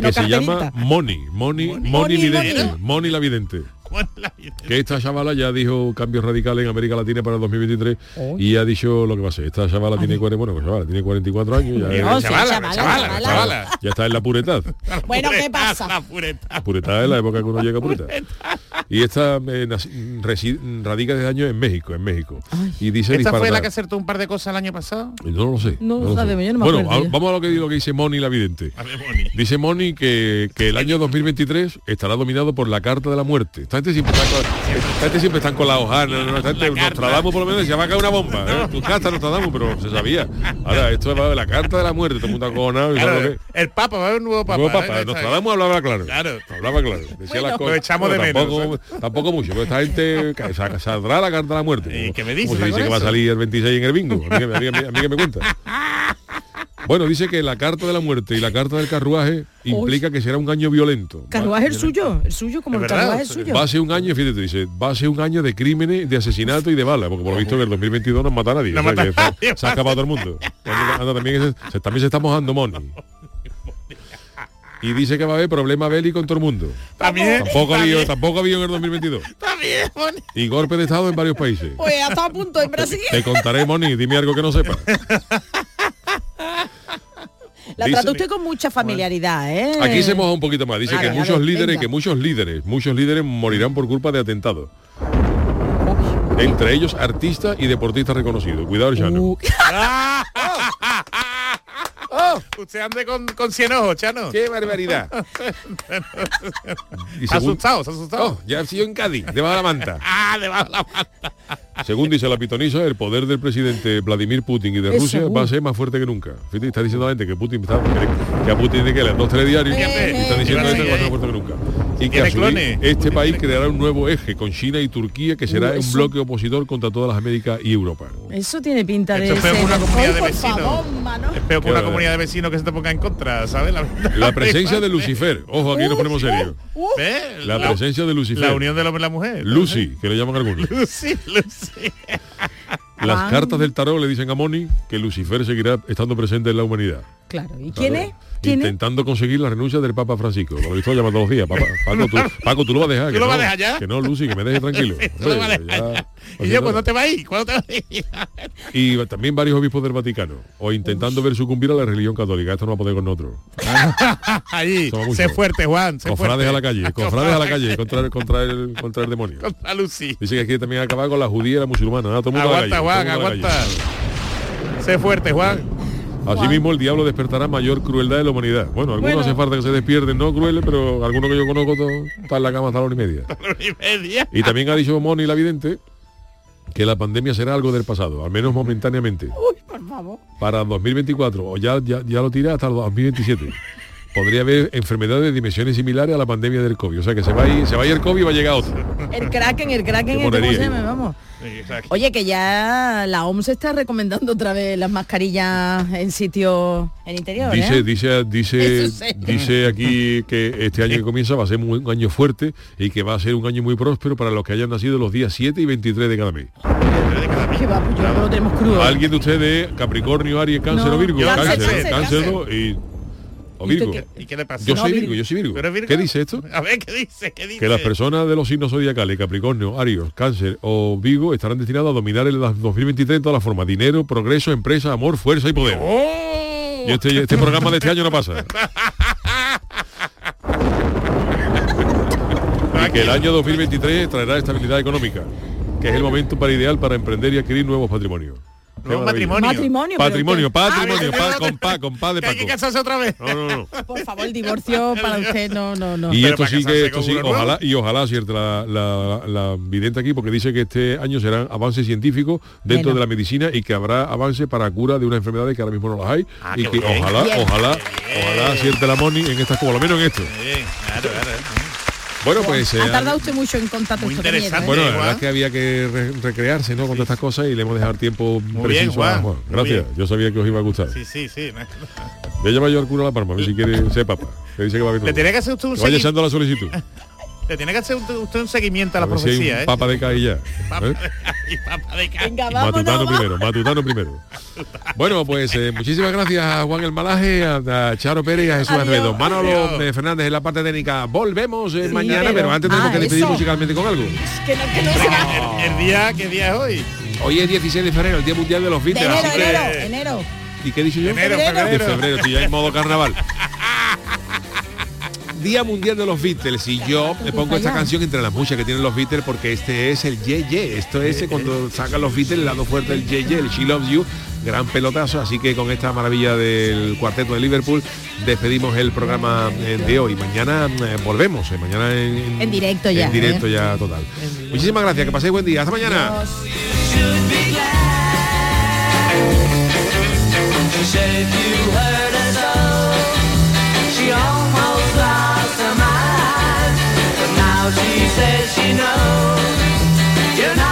que se llama Moni, Moni, Moni, Vidente. Moni. Moni la Vidente. Que esta chavala ya dijo cambios radicales en América Latina para el 2023 y ha dicho lo que va a ser. Esta chavala tiene, cuare- bueno, pues chavala, tiene 44 años. Ya, No, es- chavala, chavala, chavala, chavala. ya está en la puretad. Bueno, ¿qué pasa? La pureta. Puretad es la época que uno llega a puretad. Y esta eh, radica desde años en México, en México. Y dice ¿Esta fue la que acertó un par de cosas el año pasado? No lo sé. No lo sé. sabemos, yo no bueno, a- vamos a lo que, lo que dice Moni la vidente. Dice Moni que, que el año 2023 estará dominado por la carta de la muerte. Gente siempre está esta gente siempre están con la hojana, ¿no? Gente, Nostradamus por lo menos se va a caer una bomba. ¿eh? Tu carta Nostradamus, pero se sabía. Ahora, esto de la carta de la muerte, todo el mundo acojonado. Claro, el Papa, va a haber un nuevo Papa. Nuevo Papa, ¿eh? Nostradamus hablaba claro. Claro. Hablaba claro. Decía Bueno, las cosas. lo echamos de menos, tampoco, tampoco mucho, pero esta gente saldrá la carta de la muerte. ¿Y qué me dices Como se dice que va a eso? salir el 26 en el bingo. A mí, que- a mí- a mí- a mí que me cuenta. Bueno, dice que la carta de la muerte y la carta del carruaje implica que será un año violento. Carruaje el suyo, el suyo como el carruaje el suyo. Va a ser un año, fíjate, dice, va a ser un año de crímenes, de asesinato y de balas, porque por lo visto que el 2022 no mata a nadie. No o sea, mata que a está- nadie, se ha acabado todo el mundo. Anda, también, se, se- también se está mojando Moni. Y dice que va a haber problema bélico en todo el mundo. También. Tampoco ha habido, también, tampoco ha habido en el 2022. también, Moni. Y golpe de estado en varios países. Pues ha estado a punto en Brasil. Te contaré, Moni, dime algo que no sepa. La Dice- trata usted con mucha familiaridad, ¿eh? Aquí se moja un poquito más. Dice que muchos ver, líderes, venga. que muchos líderes, muchos líderes morirán por culpa de atentados. Entre ellos artistas y deportistas reconocidos. Cuidado, Chano. Uh, Usted ande con, con 100 ojos, Chano. ¡Qué barbaridad! Y según- asustado, se ha asustado. Oh, ya ha sido en Cádiz, debajo de la manta. Ah, debajo de la manta. Según dice la pitonisa, el poder del presidente Vladimir Putin y de Rusia uh. va a ser más fuerte que nunca. Fíjate, está diciendo la gente que Putin está, que a Putin tiene que leer dos telediarios y Eh, están diciendo eh, esto que va a ser eh. más fuerte que nunca. Y que este país creará un nuevo eje con China y Turquía que será Uh, un bloque opositor contra todas las Américas y Europa. Eso tiene pinta de Esto es peor ser- que una comunidad de por vecinos. Es peor que una comunidad de vecinos que se te ponga en contra, ¿sabes? La, La presencia de Lucifer. Ojo, aquí nos ponemos serios. La presencia de Lucifer. La unión del hombre y la mujer. Lucy, que le llaman algunos. Lucy, Lucy. Las cartas del tarot le dicen a Moni que Lucifer seguirá estando presente en la humanidad. Claro. ¿Y quién es? ¿Quién es? Intentando conseguir la renuncia del Papa Francisco. Lo he visto llamando los días. Papá, Paco, tú, Paco, tú lo vas a dejar. ¿Tú que lo no, vas a dejar ya? Que no, Lucy, que me deje tranquilo. Tú lo vas a dejar ya- no Y yo, ¿cuándo te vas a ir? ¿Cuándo te vas a ir? Y también varios obispos del Vaticano. O intentando ver sucumbir a la religión católica. Esto no va a poder con nosotros. Muchos. sé fuerte, Juan. Sé Cofrades fuerte. a la calle. Cofrades a la calle contra, el- contra, el, contra el demonio. Contra Lucy. Dice que aquí también acabar con la judía y la musulmana. Nada, todo el mundo a la Aguanta, calle, Juan, aguanta. Sé fuerte, Juan. Asimismo, el diablo despertará mayor crueldad de la humanidad. Bueno, algunos Bueno. hace falta que se despierten, no crueles, pero algunos que yo conozco están en la cama hasta la hora y media. y media. Y también ha dicho Moni la vidente que la pandemia será algo del pasado, al menos momentáneamente. Uy, por favor. Para 2024, o ya, ya, ya lo tira hasta el 2027. Podría haber enfermedades de dimensiones similares a la pandemia del COVID. O sea que se va a ir, se va a ir el COVID y va a llegar otro. El Kraken, el Kraken, Qué este, ¿cómo monería, se llama? Vamos. Exacto. Oye, que ya la OMS está recomendando otra vez las mascarillas en sitios en interior, Dice, ¿eh? dice, dice, sí. dice aquí que este año que comienza va a ser muy- un año fuerte y que va a ser un año muy próspero para los que hayan nacido los días 7 y 23 de cada mes. Que va, pues yo lo tenemos crudo. ¿Alguien de ustedes, Capricornio, Aries, Cáncer No, o Virgo? cáncer, cáncer, cáncer, cáncer, cáncer. ¿no? y o ¿Y usted Virgo. qué? ¿Y qué le pasa? Yo No, soy Virgo. Virgo, yo soy Virgo. ¿Qué dice esto? A ver, ¿qué dice? ¿Qué dice? Que las personas de los signos zodiacales, Capricornio, Aries, Cáncer o Virgo, estarán destinados a dominar el 2023 en todas las formas. Dinero, progreso, empresa, amor, fuerza y poder. ¡Oh! Y este, este programa de este año no pasa. y que el año 2023 traerá estabilidad económica, que es el momento para ideal para emprender y adquirir nuevos patrimonios. No, matrimonio. Patrimonio, patrimonio, Ah, pa, con pa, con pa de Que hay que Paco. casarse otra vez. No, no, no. Por favor, el divorcio para usted no, no, no. Y Pero esto sí que, esto sí, ojalá, y ojalá acierte la, la, la vidente aquí, porque dice que este año serán avances científicos dentro Bueno. de la medicina y que habrá avances para cura de una enfermedad que ahora mismo no las hay. Ah, y que bien. ojalá, Bien. ojalá, bien. ojalá acierte la Moni en estas, por lo menos en esto. Sí, claro, claro. Bueno, pues... eh, ha tardado usted mucho en contacto Muy interesante. ¿eh? Bueno, la verdad es que había que re- recrearse ¿no? con todas estas cosas y le hemos dejado tiempo Muy preciso bien, Juan, a Juan. Gracias, yo sabía que os iba a gustar. Sí, sí, sí. Voy a llamar yo al cura de la Palma, a ver si quiere ser papá. Que dice que va a venir. Le tiene que hacer usted un Que vaya echando la solicitud. Le tiene que hacer usted usted un seguimiento a la A ver si hay profecía, un ¿eh? papa de. Papa- ¿eh? y papa de ca- Venga, vámonos, Matutano vamos. primero, Matutano primero. Bueno, pues eh, muchísimas gracias a Juan El Malaje, a, a Charo Pérez y a Jesús. Acevedo. Manolo Adiós. eh, Fernández en la parte técnica. Volvemos eh, Sí, mañana, pero, pero- antes tenemos ah, que despedir eso. musicalmente con algo. Que no, que no se va. El, el día, ¿qué día es hoy? Hoy es 16 de febrero, el Día Mundial de los De Beatles. enero, así que- enero, enero. ¿Y qué dicho yo? Enero, De febrero. febrero, estoy ya en modo carnaval. Día Mundial de los Beatles. Y yo le pongo esta canción entre las muchas que tienen los Beatles porque este es el Ye Ye, esto es cuando sacan los Beatles el lado fuerte del Ye Ye, el She Loves You, gran pelotazo, así que con esta maravilla del cuarteto de Liverpool despedimos el programa eh, de hoy. Mañana eh, volvemos, eh, mañana en, En directo ya, En directo ¿eh? ya total. Muchísimas gracias, que paséis buen día, hasta mañana. says she knows. You're not